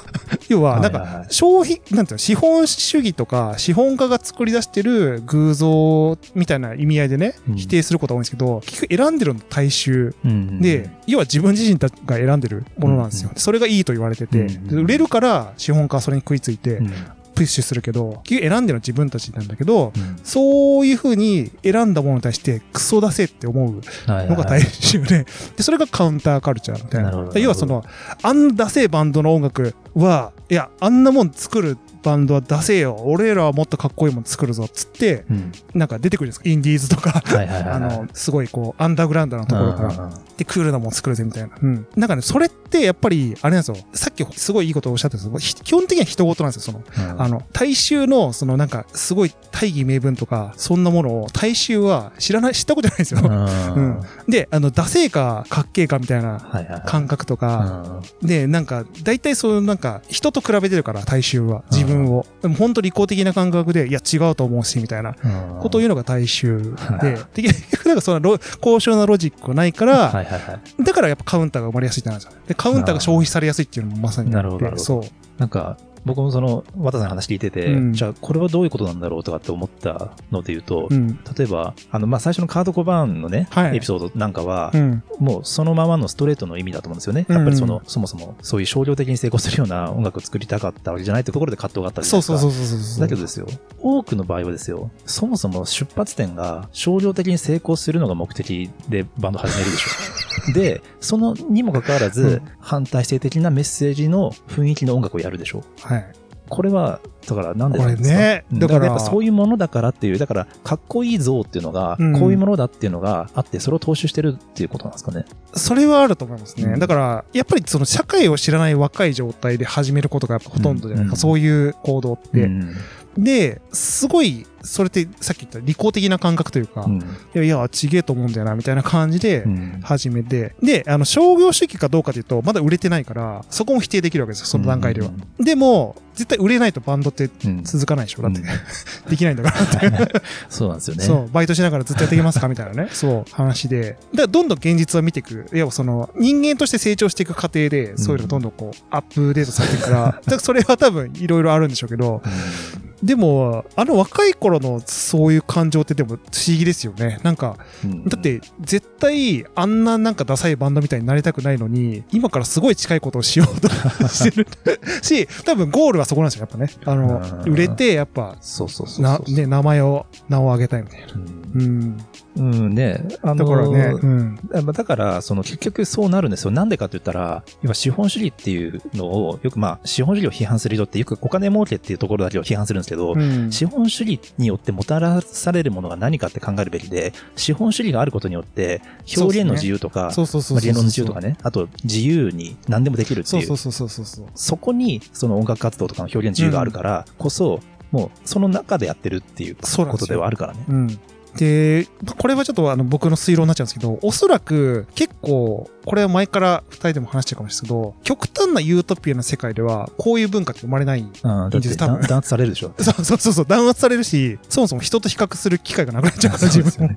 要は、なんか、消費、なんていうの、資本主義とか、資本家が作り出してる偶像みたいな意味合いでね、うん。否定することが多いんですけど、結局選んでるの大衆うんで、要は自分自身が選んでるものなんですよ。それがいいと言われてて、売れるから資本家はそれに食いついてうんプッシュするけど、結局選んでるのは自分たちなんだけど、うん。そういう風に選んだものに対してクソ出せって思うはいのが大衆で、で、それがカウンターカルチャーみたいな。な要はその、あんダセえバンドの音楽は、いや、あんなもん作るバンドは出せよ。俺らはもっとかっこいいもん作るぞ。つって、うんなんか出てくるじゃないですか。インディーズとか。あの、すごいこう、アンダーグラウンドなところから。うんで、クールなもん作るぜみたいな。うん。なんかね、それってやっぱり、あれなんですよ。さっきすごいいいことをおっしゃったんですけど、ひ基本的には人事なんですよ。その、うんあの、大衆の、そのなんか、すごい大義名分とか、そんなものを大衆は知らない、知ったことないんですよ。うん うんで、あの、ダセーか、かっけえかみたいなはいはいはい感覚とか、うんで、なんか、大体そういうなんか、人と比べてるから、大衆は。自分を。でも本当利己的な感覚で、いや、違うと思うし、みたいなうんことを言うのが大衆はいで、で結局なんかそのロ高尚なロジックがないから、はいはいはいだからやっぱカウンターが生まれやすいってなるんですよ。で、カウンターが消費されやすいっていうのもまさになるほどそう。なんか、僕もその、渡さんの話聞いてて、うんじゃあこれはどういうことなんだろうとかって思ったので言うと、うん。例えば、あの、まあ、最初のカード・コバーンのね、はいエピソードなんかは、うん。もうそのままのストレートの意味だと思うんですよね。うんやっぱりその、そもそもそういう商業的に成功するような音楽を作りたかったわけじゃないってところで葛藤があったりそうそうそううそうそう。だけどですよ、多くの場合はですよ、そもそも出発点が商業的に成功するのが目的でバンド始めるでしょ。で、そのにもかかわらず、うん反体制的なメッセージの雰囲気の音楽をやるでしょ。はい。これは、だからなんでなんですか？これねうんだからやっぱそういうものだからっていう、だからかっこいい像っていうのが、うんこういうものだっていうのがあって、それを踏襲してるっていうことなんですかね。それはあると思いますね。うんだから、やっぱりその社会を知らない若い状態で始めることがやっぱほとんどじゃないですか。うんそういう行動って。うんで、すごい、それってさっき言った利己的な感覚というか、うんいや、いや、ちげえと思うんだよな、みたいな感じでうん始めて、で、あの、商業主義かどうかというと、まだ売れてないから、そこも否定できるわけですよ、その段階では。でも、絶対売れないとバンドってうん続かないでしょ、だって。う んできないんだからって。そうなんですよね。そう、バイトしながらずっとやっていきますかみたいなね、そう、話で。だから、どんどん現実を見ていく。要は、その、人間として成長していく過程で、そういうのがどんどんこう、アップデートされていくから、だからそれは多分、いろいろあるんでしょうけど、うんでも、あの若い頃のそういう感情ってでも不思議ですよね。なんか、うんだって絶対あんななんかダサいバンドみたいになりたくないのに、今からすごい近いことをしようとしてる し、多分ゴールはそこなんですよ、やっぱね。あの、うん売れて、やっぱ、そうそうそうそうな、ね、名前を、名を上げたいみたいな。うんうん。うんね、あのだからね、うん。まあだから、その結局そうなるんですよ。なんでかって言ったら、今資本主義っていうのを、よくまあ資本主義を批判する人ってよくお金儲けっていうところだけを批判するんですけど、うん資本主義によってもたらされるものが何かって考えるべきで、資本主義があることによって、表現の自由とか、そうそう言論の自由とかね、あと自由に何でもできるっていうう、そそうそうそうそうそう。そこにその音楽活動とかの表現自由があるからこそ、もうその中でやってるっていうことではあるからね。うん。で、これはちょっとあの僕の推論になっちゃうんですけど、おそらく結構、これは前から二人でも話してるかもしれないですけど、極端なユートピアな世界では、こういう文化って生まれない。うん、です多分弾弾圧されるでしょ。そうそうそうそう、弾圧されるし、そもそも人と比較する機会がなくなっちゃうから、自分も。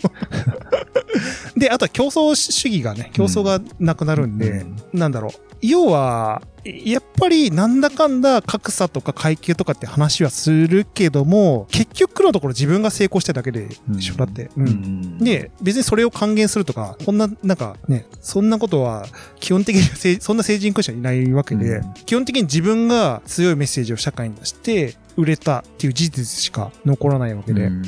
で、あとは競争主義がね、競争がなくなるんで、うんなんだろう。要は、やっぱりなんだかんだ格差とか階級とかって話はするけども、結局のところ自分が成功しただけでしょ、だって。ううん。んで、別にそれを還元するとか、こんな、なんかね、そんなことは、基本的にせそんな成人君者いないわけで、うん。基本的に自分が強いメッセージを社会に出して、売れたっていう事実しか残らないわけで、うん。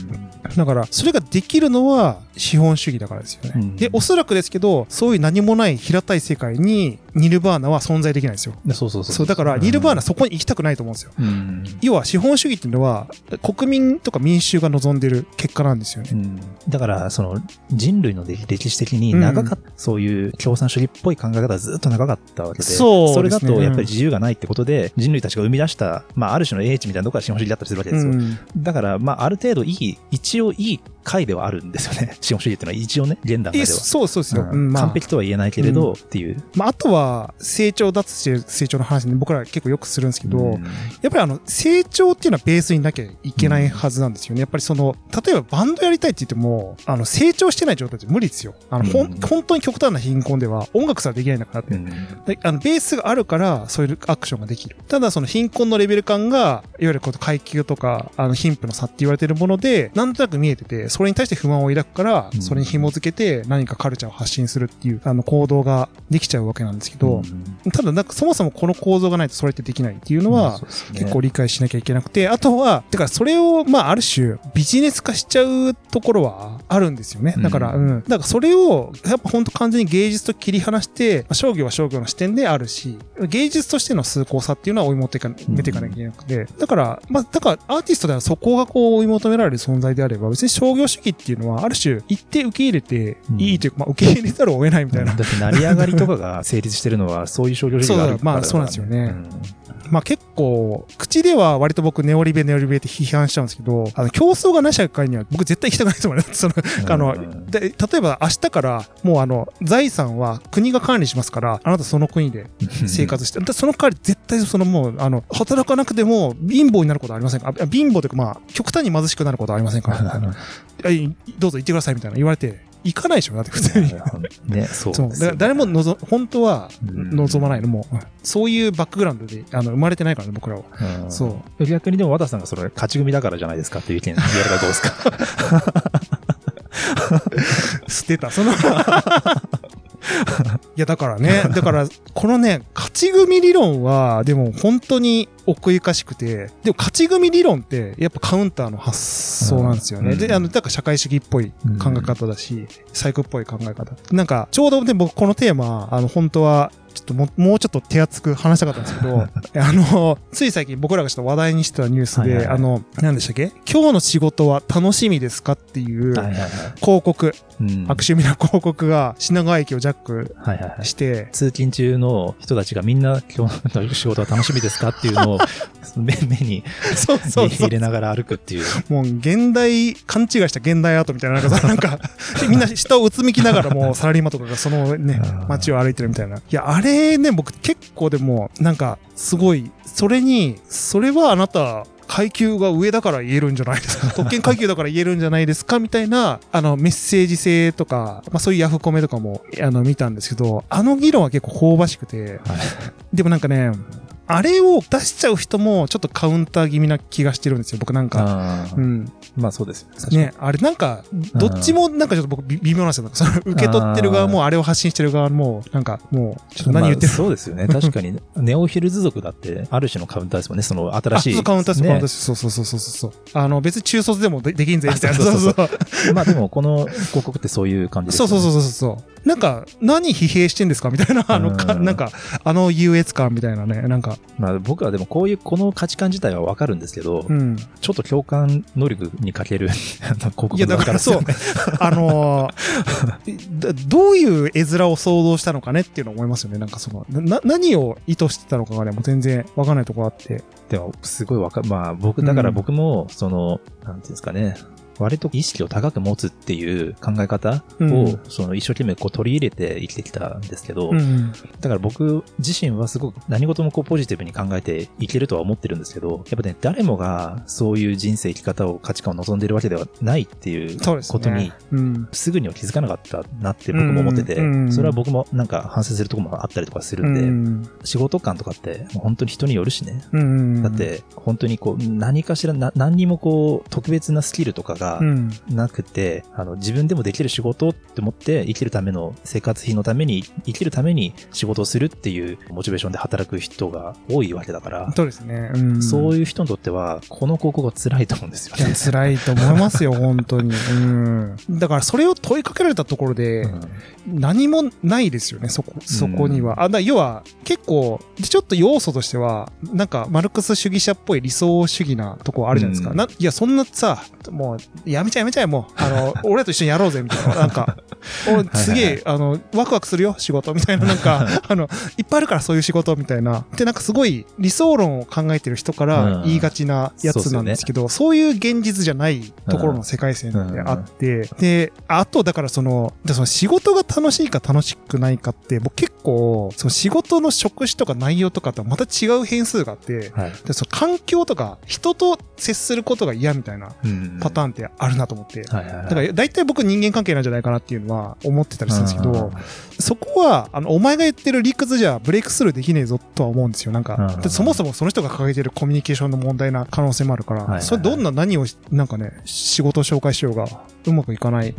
だから、それができるのは資本主義だからですよね。うんで、おそらくですけど、そういう何もない平たい世界に、ニルバーナは存在できないんですよ。そうそうそう。そう、だから、ニルバーナそこに行きたくないと思うんですよ。うん要は、資本主義っていうのは、国民とか民衆が望んでる結果なんですよね。うんだから、その人類の歴歴史的に長かった、そういう共産主義っぽい考え方がずっと長かったわけで、そうねれだとやっぱり自由がないってことで、人類たちが生み出した、まあ、ある種の英知みたいなところが資本主義だったりするわけですよ。うんだから、まあ、ある程度いい、一応いい回ではあるんですよね。資本主義っていうのは一応ね、現段階えでは。そうそうですよ。うんうんまあ完璧とは言えないけれど、っていう。まあ、あとは、成長脱して成長の話に僕ら結構よくするんですけど、うんやっぱりあの、成長っていうのはベースになきゃいけないはずなんですよね。やっぱりその、例えばバンドやりたいって言っても、あの、成長してない状態って無理ですよ。あの、ほん、うん本当に極端な貧困では音楽さえできないんだからって。うんであの、ベースがあるから、そういうアクションができる。ただ、その貧困のレベル感が、いわゆるこの階級とか、あの、貧富の差って言われてるもので、なんとなく見えてて、それに対して不満を抱くからう、ん。それに紐づけて何かカルチャーを発信するっていう、あの、行動ができちゃうわけなんですけど、ただ、なんかそもそもこの構造がないとそれってできないっていうのは、結構理解しなきゃいけなくて、あとは、だからそれを、まあ、ある種、ビジネス化しちゃうところはあるんですよね。だから、ううん。ん。だからそれを、やっぱ本当完全に芸術と切り離して、まあ商業は商業の視点であるし、芸術としての崇高さっていうのは追い求めていかめていかなきゃいけなくて、だから、まあ、だからアーティストではそこがこう追い求められる存在であれば、別に商業主義っていうのは、ある種、一定受け入れていいというか、まあ、受け入れざるを得ないみたいな。だって成り上がりとかが成立してるのはそういう商業主義があるから。そうだまあそうなんですよね。うん。まあ結構、口では割と僕ネオリベネオリベって批判しちゃうんですけど、あの競争がない社会には僕絶対行きたくないと思います。その、あのうん、で、例えば明日からもうあの、財産は国が管理しますから、あなたその国で生活して、でその代わり絶対そのもう、あの、働かなくても貧乏になることはありませんか？あ貧乏というかまあ、極端に貧しくなることはありませんか？どうぞ行ってくださいみたいな言われて、行かないでしょだって普通に。ね、そうそう。だから誰も望、本当はうん望まないのも、うんそういうバックグラウンドで、あの、生まれてないからね、僕らは。うんそう。逆にでも和田さんがそれ勝ち組だからじゃないですかっていう意見言われたらどうですか 捨てた。その いや、だからね、だから、このね、勝ち組理論は、でも本当に奥ゆかしくて、でも勝ち組理論って、やっぱカウンターの発想なんですよね。うんで、あの、だから社会主義っぽい考え方だし、サイクっぽい考え方。なんか、ちょうどね、僕このテーマ、あの、本当は、とももうちょっと手厚く話したかったんですけど、あの、つい最近僕らがちょっと話題にしてたニュースで、はいはいはい。あの、何でしたっけ？今日の仕事は楽しみですかっていうはいはいはい。広告、うん。悪趣味な広告が品川駅をジャックはいはいはい。して、通勤中の人たちがみんな今日の仕事は楽しみですかっていうのを目目に そうそう入れながら歩くっていう。もう現代、勘違いした現代アートみたいな、なんかさ、なんか、みんな下をうつむきながらもうサラリーマンとかがそのね街を歩いてるみたいな。いや、あれね、僕結構でも、なんか、すごい、それに、それはあなた、階級が上だから言えるんじゃないですか？特権階級だから言えるんじゃないですか？みたいな、あの、メッセージ性とか、まあそういうヤフコメとかも、あの、見たんですけど、あの議論は結構香ばしくて、でもなんかね、あれを出しちゃう人もちょっとカウンター気味な気がしてるんですよ、僕なんか。うん。まあそうですよね。ね、あれなんか、どっちもなんかちょっと僕び微妙なんですよ。その受け取ってる側も、あれを発信してる側も、なんかもう、ちょっと何言ってるまあそうですよね。確かに、ネオヒルズ族だって、ある種のカウンターですもんね。その新しい。あそうカウンターです、ねカウンターです。そうそうそうそうそう。あの、別に中卒でもでできんぜ、みたいな。あそうそうそうまあでも、この広告ってそういう感じですよね。そうそうそうそうそう。なんか、何疲弊してんですか？みたいな、あの、かうんなんか、あの優越感みたいなね、なんか、まあ僕はでもこういう、この価値観自体はわかるんですけど、うん。ちょっと共感能力に欠ける 広告いや、だからそう、あの どういう絵面を想像したのかねっていうのを思いますよね。なんかその、な、何を意図してたのかがね、もう全然わかんないところあって。でも、すごいわかまあ僕、だから僕も、その、なんていうんですかね、割と意識を高く持つっていう考え方を、うんその一生懸命こう取り入れて生きてきたんですけど、うん。だから僕自身はすごく何事もこうポジティブに考えていけるとは思ってるんですけど、やっぱね、誰もがそういう人生生き方を価値観を望んでるわけではないっていう。ことに、うん。すぐには気づかなかったなって僕も思ってて、それは僕もなんか反省するところもあったりとかするんで、うん。仕事感とかって本当に人によるしね。うん。だっ、て本当にこう何かしらな何にもこう特別なスキルとかがうん。なくて、あの自分でもできる仕事って思って生きるための生活費のために生きるために仕事をするっていうモチベーションで働く人が多いわけだから、そうですね。うん。そういう。人にとってはこの広告は辛いと思うんですよね。辛いと思いますよ、本当に。うん。だから、それを問いかけられたところで、うん何もないですよね、そこ、そこには。あ、だ要は、結構、ちょっと要素としては、なんか、マルクス主義者っぽい理想主義なとこあるじゃないですか。うんないや、そんなさ、もう、やめちゃやめちゃえ、もう、あの、俺と一緒にやろうぜ、みたいな。なんか、すげはいえ、あの、ワクワクするよ、仕事、みたいな、なんか、あの、いっぱいあるから、そういう仕事、みたいな。で、なんかすごい、理想論を考えてる人からうん。言いがちなやつなんですけど、そういう現実じゃないところの世界線ってあって、で、あと、だからその、でその仕事が楽しいか楽しくないかって、僕結構、その仕事の職種とか内容とかとはまた違う変数があって、はい。でその環境とか人と接することが嫌みたいなうん。パターンってあるなと思って。だから大体僕人間関係なんじゃないかなっていうのは思ってたりするんですけうんど、そこは、あの、お前が言ってる理屈じゃブレイクスルーできねえぞとは思うんですよ。なんか、そもそもその人が抱えてるコミュニケーションの問題な可能性もあるから、それどんな何を、なんかね、仕事を紹介しようが、うまくいかない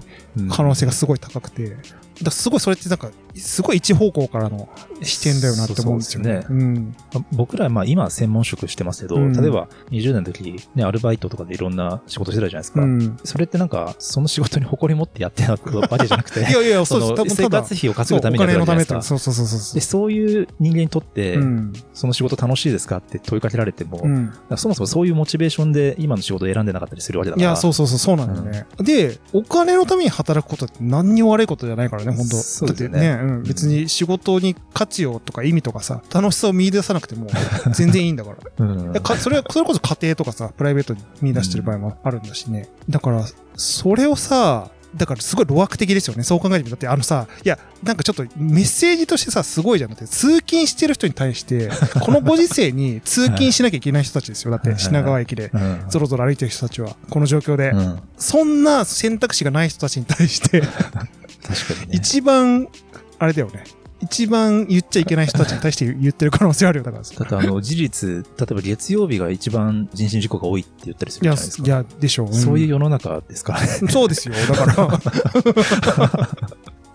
可能性がすごい高くて、だすごいそれってなんか、すごい一方向からの視点だよなって思うんですよね。そううん。ま僕ら、まあ今専門職してますけど、うん例えば20年の時、ね、アルバイトとかでいろんな仕事してたじゃないですか。うん。それってなんか、その仕事に誇り持ってやってたわけじゃなくて、いやいや、その生活費を稼ぐためにやってるそうお金のわけじゃないですか。そうそうそうそうで、そういう人間にとって、うん。その仕事楽しいですかって問いかけられても、うん。そもそもそういうモチベーションで今の仕事を選んでなかったりするわけだから。いや、そうそうそう、そうなんだよね。で、お金のために働くことって何にも悪いことじゃないからね、本当そうですよねだってね、うん、別に仕事に価値をとか意味とかさ、楽しさを見出さなくても 全然いいんだから。うんかそれは、それこそ家庭とかさ、プライベートに見出してる場合もあるんだしね。だから、それをさ、だからすごい路悪的ですよね。そう考えてみ。だってあのさ、いや、なんかちょっとメッセージとしてさ、すごいじゃん。だって通勤してる人に対して、このご時世に通勤しなきゃいけない人たちですよ。だって品川駅で。うんぞろぞろ歩いてる人たちは、この状況で。うんそんな選択肢がない人たちに対して、確かにね。一番、あれだよね。一番言っちゃいけない人たちに対して言ってる可能性あるよ。だからさだってあの、事実、例えば月曜日が一番人身事故が多いって言ったりすいや、るじゃないですか。いや、でしょう。んそういう世の中ですからね。そうですよ。だから。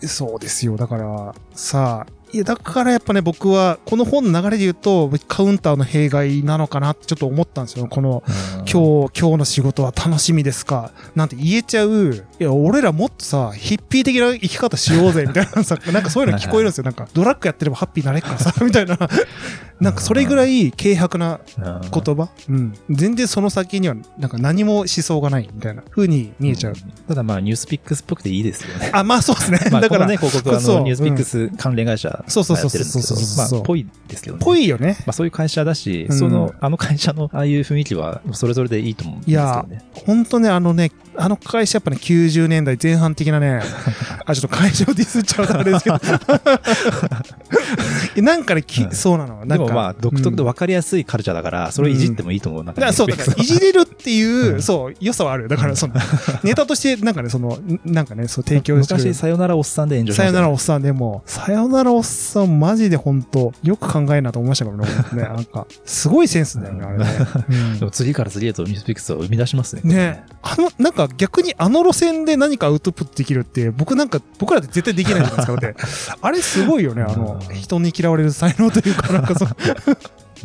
そうですよ。だから、さあ、いや、だからやっぱね、僕は、この本の流れで言うと、カウンターの弊害なのかなってちょっと思ったんですよ。この、今日、今日の仕事は楽しみですか？なんて言えちゃう。いや、俺らもっとさ、ヒッピー的な生き方しようぜ、みたいなさ、なんかそういうの聞こえるんですよ。なんか、ドラッグやってればハッピーになれっからさ、みたいな。なんかそれぐらい軽薄なうん言葉？うん。全然その先には、なんか何も思想がない、みたいな風に見えちゃう。ただまあ、ニュースピックスっぽくていいですよね。あ、まあそうですね。まあ、だから、ね、広告はニュースピックス関連会社がそうそうそうそうそうそうそうまあ、ぽいですけどね。ぽいよね。まあ、そういう会社だし、うんその、あの会社のああいう雰囲気は、それぞれでいいと思うんですよいやね。ほんとね、あのね、あの会社やっぱね、90年代前半的なね、あ、ちょっと会社をディスっちゃうとあれですけど。なんかね、きうんそうなの。なんかでもまあ、独特でうん分かりやすいカルチャーだから、それをいじってもいいと思う。なんかそう、だから、いじれるっていうう、んそう、良さはあるよ。だから、その、ネタとして、なんかね、その、なんかね、そう、提供してる昔、さよならおっさんで炎上したよさよならおっさんでも、さよならおっさんマジで本当よく考えるなと思いましたからね。ねなんか、すごいセンスだよね、あれね。うんでも次から次へとニュースピックスを生み出しますね。ねあの、なんか逆にあの路線で何かアウトプットできるって、僕なんか、僕らって絶対できないじゃないですか。あれすごいよね、あの、うん人に嫌われる才能というか、なんかその、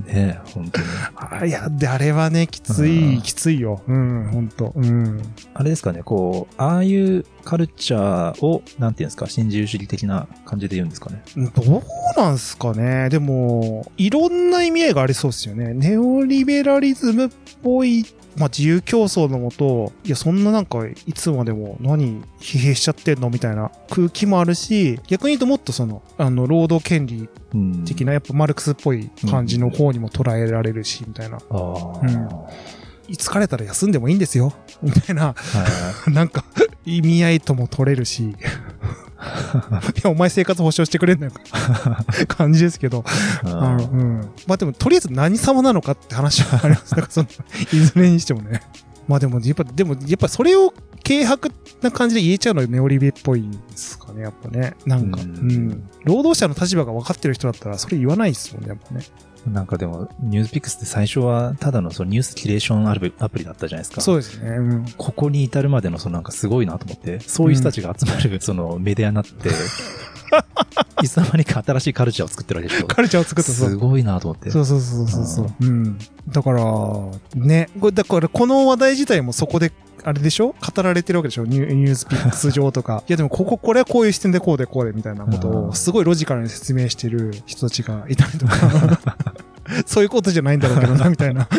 ね本当に。あいや、で、あれはね、きつうい、んきついよ。うん、ほんと。うん。あれですかね、こう、ああいうカルチャーを、なんていうんですか、新自由主義的な感じで言うんですかね。どうなんすかね。でも、いろんな意味合いがありそうですよね。ネオリベラリズムっぽい、まあ、自由競争のもと、いや、そんななんか、いつまでも何疲弊しちゃってんの？みたいな空気もあるし、逆に言うともっとその、あの、労働権利うん的な、やっぱマルクスっぽい感じの方にも捉えられるし、みたいな。うん疲れたら休んでもいいんですよ。みたいな、は なんか、意味合いとも取れるし。いや、お前生活保障してくれんのよ。感じですけど。い。あのうん。まあでも、とりあえず何様なのかって話はあります。だからその、いずれにしてもね。まあでも、やっぱ、でも、やっぱそれを軽薄な感じで言えちゃうのはネオリベっぽいんですかね、やっぱね。なんか、ううんん。労働者の立場が分かってる人だったら、それ言わないですもんね、やっぱね。なんかでも、ニュースピックスって最初はただのそのニュースキュレーションアプリアプリだったじゃないですか。そうですね。うん。ここに至るまでのそのなんかすごいなと思って、そういう人たちが集まるそのメディアになって、いつの間にか新しいカルチャーを作ってるわけでしょ。カルチャーを作ったすごいなと思って。そうそうそうそうそう。うん。だから、ね、これだからこの話題自体もそこで、あれでしょ？語られてるわけでしょ？ニュニュースピックス上とか。いやでもここ、これはこういう視点でこうでこうでみたいなことうんを、すごいロジカルに説明してる人たちがいたりとか。そういうことじゃないんだろうけどな、みたいな。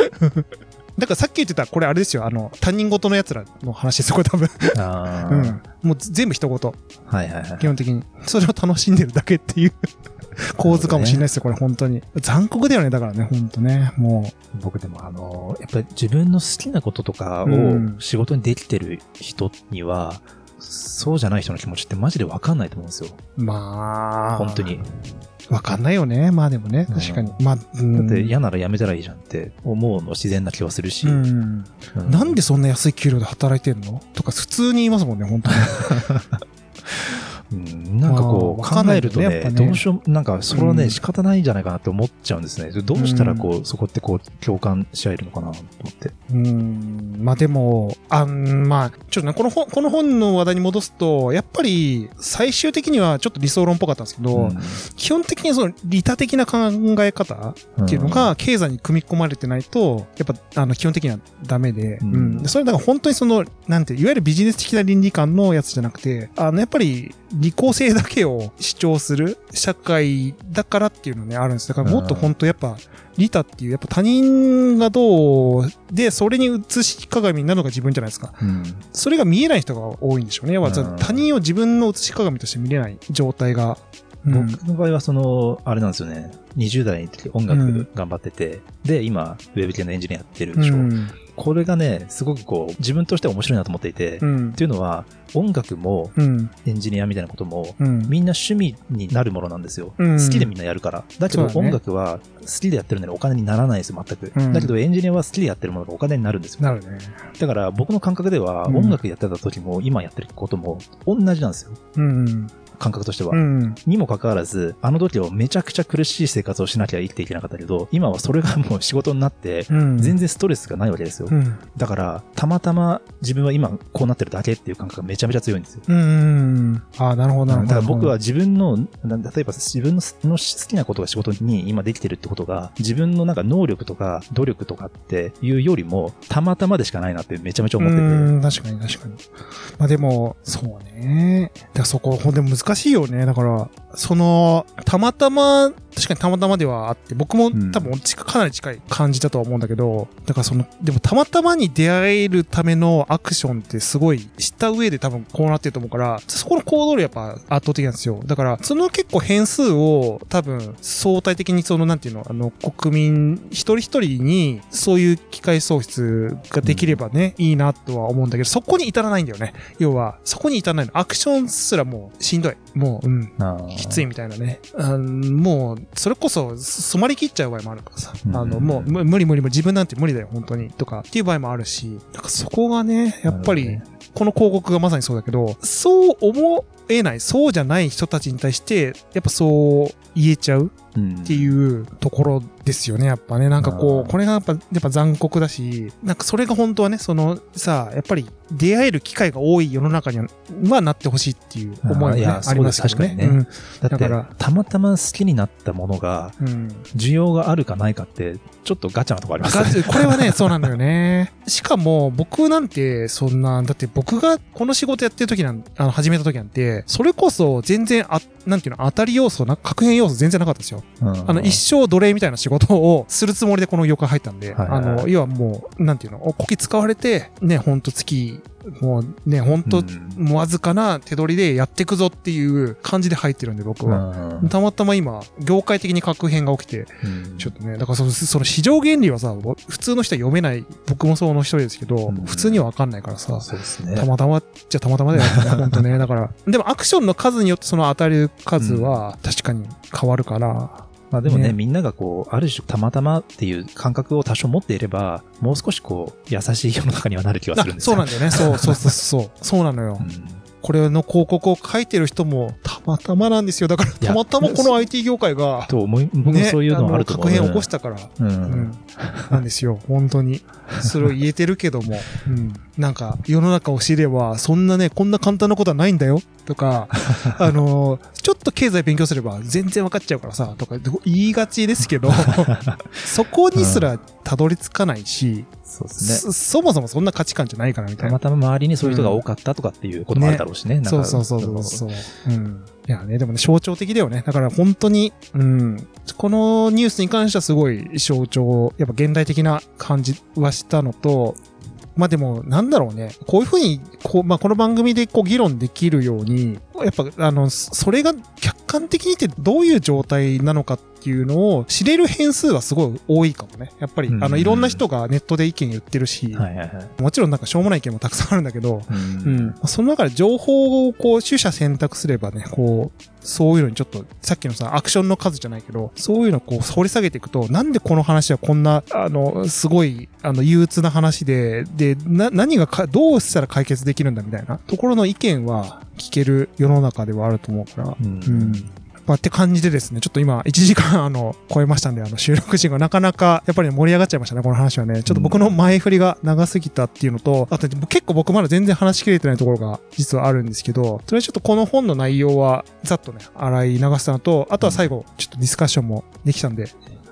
だからさっき言ってた、これあれですよ、あの、他人事の奴らの話ですよ、これ多分。あー うん。もう全部人事、はいはいはい基。本的に。それを楽しんでるだけっていう構図かもしれないですよ、これ本当に。残酷だよね、だからね、本当ね。も僕でもあの、やっぱり自分の好きなこととかうんを仕事にできてる人には、そうじゃない人の気持ちってマジでわかんないと思うんですよ。う、まあ。本当に。。わかんないよね。まあでもね、確かに。まあ、うんだって嫌なら辞めたらいいじゃんって思うの自然な気はするし。うん。うんなんでそんな安い給料で働いてんの？とか普通に言いますもんね、本当に。うんなんかこう考えるとねよねやっぱねどうしよう、なんかそれはね、うん仕方ないんじゃないかなって思っちゃうんですね。どうしたらこう、そこってこう、共感し合えるのかなと思って。うん。まあでも、あん、まあ、ちょっとね、この本、この本の話題に戻すと、やっぱり、最終的にはちょっと理想論っぽかったんですけど、基本的にその利他的な考え方っていうのが経済に組み込まれてないと、やっぱ、あの、基本的にはダメで、ううんん。それだから本当にその、なんて、いわゆるビジネス的な倫理観のやつじゃなくて、あの、やっぱり、利己性だけを主張する社会だからっていうのね、あるんです。だからもっと本当やっぱ、利他っていう、やっぱ他人がどうで、それに映し鏡になるのが自分じゃないですか。うんそれが見えない人が多いんでしょうね。やっぱうん他人を自分の映し鏡として見れない状態が。うん僕の場合はその、あれなんですよね。20代の時音楽頑張ってて、で、今、ウェブ系のエンジニアやってるでしょ。うんこれがね、すごくこう、自分としては面白いなと思っていて、っうんていうのは、音楽もうん。エンジニアみたいなことも、うん。みんな趣味になるものなんですよ。うん好きでみんなやるから。だけど音楽は好きでやってるのにお金にならないですよ、全く。うんだけどエンジニアは好きでやってるものがお金になるんですよ。なるね。だから僕の感覚ではうん音楽やってた時も今やってることも同じなんですよ。うん。感覚としては。うん。にもかかわらず、あの時はめちゃくちゃ苦しい生活をしなきゃ生きていけなかったけど、今はそれがもう仕事になって、うん。全然ストレスがないわけですよ。うん。だから、たまたま自分は今こうなってるだけっていう感覚がめちゃめちゃ強いんですよ。うん。ああ、なるほど、なるほど。だから僕は自分の、な例えば自分のの好きなことが仕事に今できてるってことが、自分のなんか能力とか努力とかっていうよりも、たまたまでしかないなってめちゃめちゃ思ってて。うん、確かに確かに。まあでも、そうね。だからそこ、ほんで難しいよね。だから、その、たまたま、確かにたまたまではあって、僕もん多分近かなり近い感じだとは思うんだけど、だからその、でもたまたまに出会えるためのアクションってすごいした上で多分こうなってると思うから、そこの行動量やっぱ圧倒的なんですよ。だから、その結構変数を多分相対的にその、なんていうの、あの、国民一人一人にそういう機械喪失ができればね、いいなとは思うんだけど、そこに至らないんだよね。要は、そこに至らないの。アクションすらもうしんどい。もう、うん。きついみたいなね。あもう、それこそ染まりきっちゃう場合もあるからさ。うんあの、もうむ無理無理無理、自分なんて無理だよ、本当に。とか、っていう場合もあるし、なんかそこがね、やっぱり、この広告がまさにそうだけど、そう思えない、そうじゃない人たちに対して、やっぱそう言えちゃううんっていうところですよね、やっぱね。なんかこう、これがやっぱ、やっぱ残酷だし、なんかそれが本当はね、そのさ、やっぱり出会える機会が多い世の中にははなってほしいっていう思いもね、ありますけどね。そうです確かにねだから、たまたま好きになったものが、需要があるかないかって、ちょっとガチャなとこありますガね。チこれはね、そうなんだよね。しかも、僕なんて、そんな、だって僕がこの仕事やってる時なん、あの、始めた時なんて、それこそ全然、あ、なんていうの、当たり要素な、確変要素全然なかったですよ。うんあの、一生奴隷みたいな仕事をするつもりでこの業界入ったんで、はいはいはい。あの、要はもう、なんていうの、こき使われて、ね、ほんと月、もうね、ほんと、うんもうわずかな手取りでやっていくぞっていう感じで入ってるんで、僕は。うんたまたま今、業界的に確変が起きて、うんちょっとね、だからそのその市場原理はさ、普通の人は読めない、僕もその一人ですけど、うん普通にはわかんないからさ、ね。たまたまっちゃたまたまだよね、本当ね。だから、でもアクションの数によってその当たる数は確かに変わるから、まあでもねねみんながこう、ある種たまたまっていう感覚を多少持っていれば、もう少しこう、優しい世の中にはなる気がするんですよ。そうなんだよね。そうそうそうそう。そうなのよ。うんこれの広告を書いてる人もたまたまなんですよ。だからたまたまこの IT 業界が、と思い、僕もそういうのはあると思う。ね、あの確変を起こしたから、うん。うん、なんですよ。本当に。それを言えてるけども、うん、なんか世の中を知れば、そんなね、こんな簡単なことはないんだよ。とか、あのちょっと経済勉強すれば全然分かっちゃうからさ、とか言いがちですけど、そこにすらたどり着かないし、そうですね。そそもそもそんな価値観じゃないからみたいなたま。たま周りにそういう人が多かったとかっていうこともあるだろうしね。なんかそうそうそうそうそう。うん。いやね、でもね、象徴的だよね。だから本当に、うん。このニュースに関してはすごい象徴、やっぱ現代的な感じはしたのと、まあでも、なんだろうね。こういうふうに、こう、まあこの番組でこう議論できるように、やっぱ、あの、それが客観的にってどういう状態なのかっていうのを知れる変数はすごい多いかもね。やっぱり、うんあの、いろんな人がネットで意見言ってるし。もちろんなんかしょうもない意見もたくさんあるんだけど、ううんん。その中で情報をこう、取捨選択すればね、こう、そういうのにちょっと、さっきのさ、アクションの数じゃないけど、そういうのをこう、掘り下げていくと、なんでこの話はこんな、あの、すごい、あの、憂鬱な話で、で、な、何がか、どうしたら解決できるんだみたいなところの意見は聞ける世の中ではあると思うから、うんうん。まあ、って感じでですね、ちょっと今、1時間、あの、超えましたんで、あの、収録時間がなかなか、やっぱり盛り上がっちゃいましたね、この話はね。ちょっと僕の前振りが長すぎたっていうのと、あと、結構僕まだ全然話しきれてないところが、実はあるんですけど、とりあえずちょっとこの本の内容は、ざっとね、洗い流したのと、あとは最後、ちょっとディスカッションもできたんで、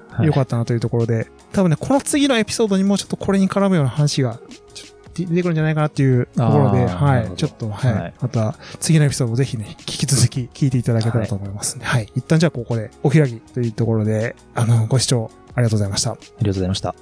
はいよかったなというところで、多分ね、この次のエピソードにもちょっとこれに絡むような話が、ちょっと出てくるんじゃないかなっていうところで、はい。ちょっと、はい。はいまた、次のエピソードをぜひね、聞き続き聞いていただけたらと思いますんで、はい。一旦じゃあここでお開きというところで、あの、ご視聴ありがとうございました。ありがとうございました。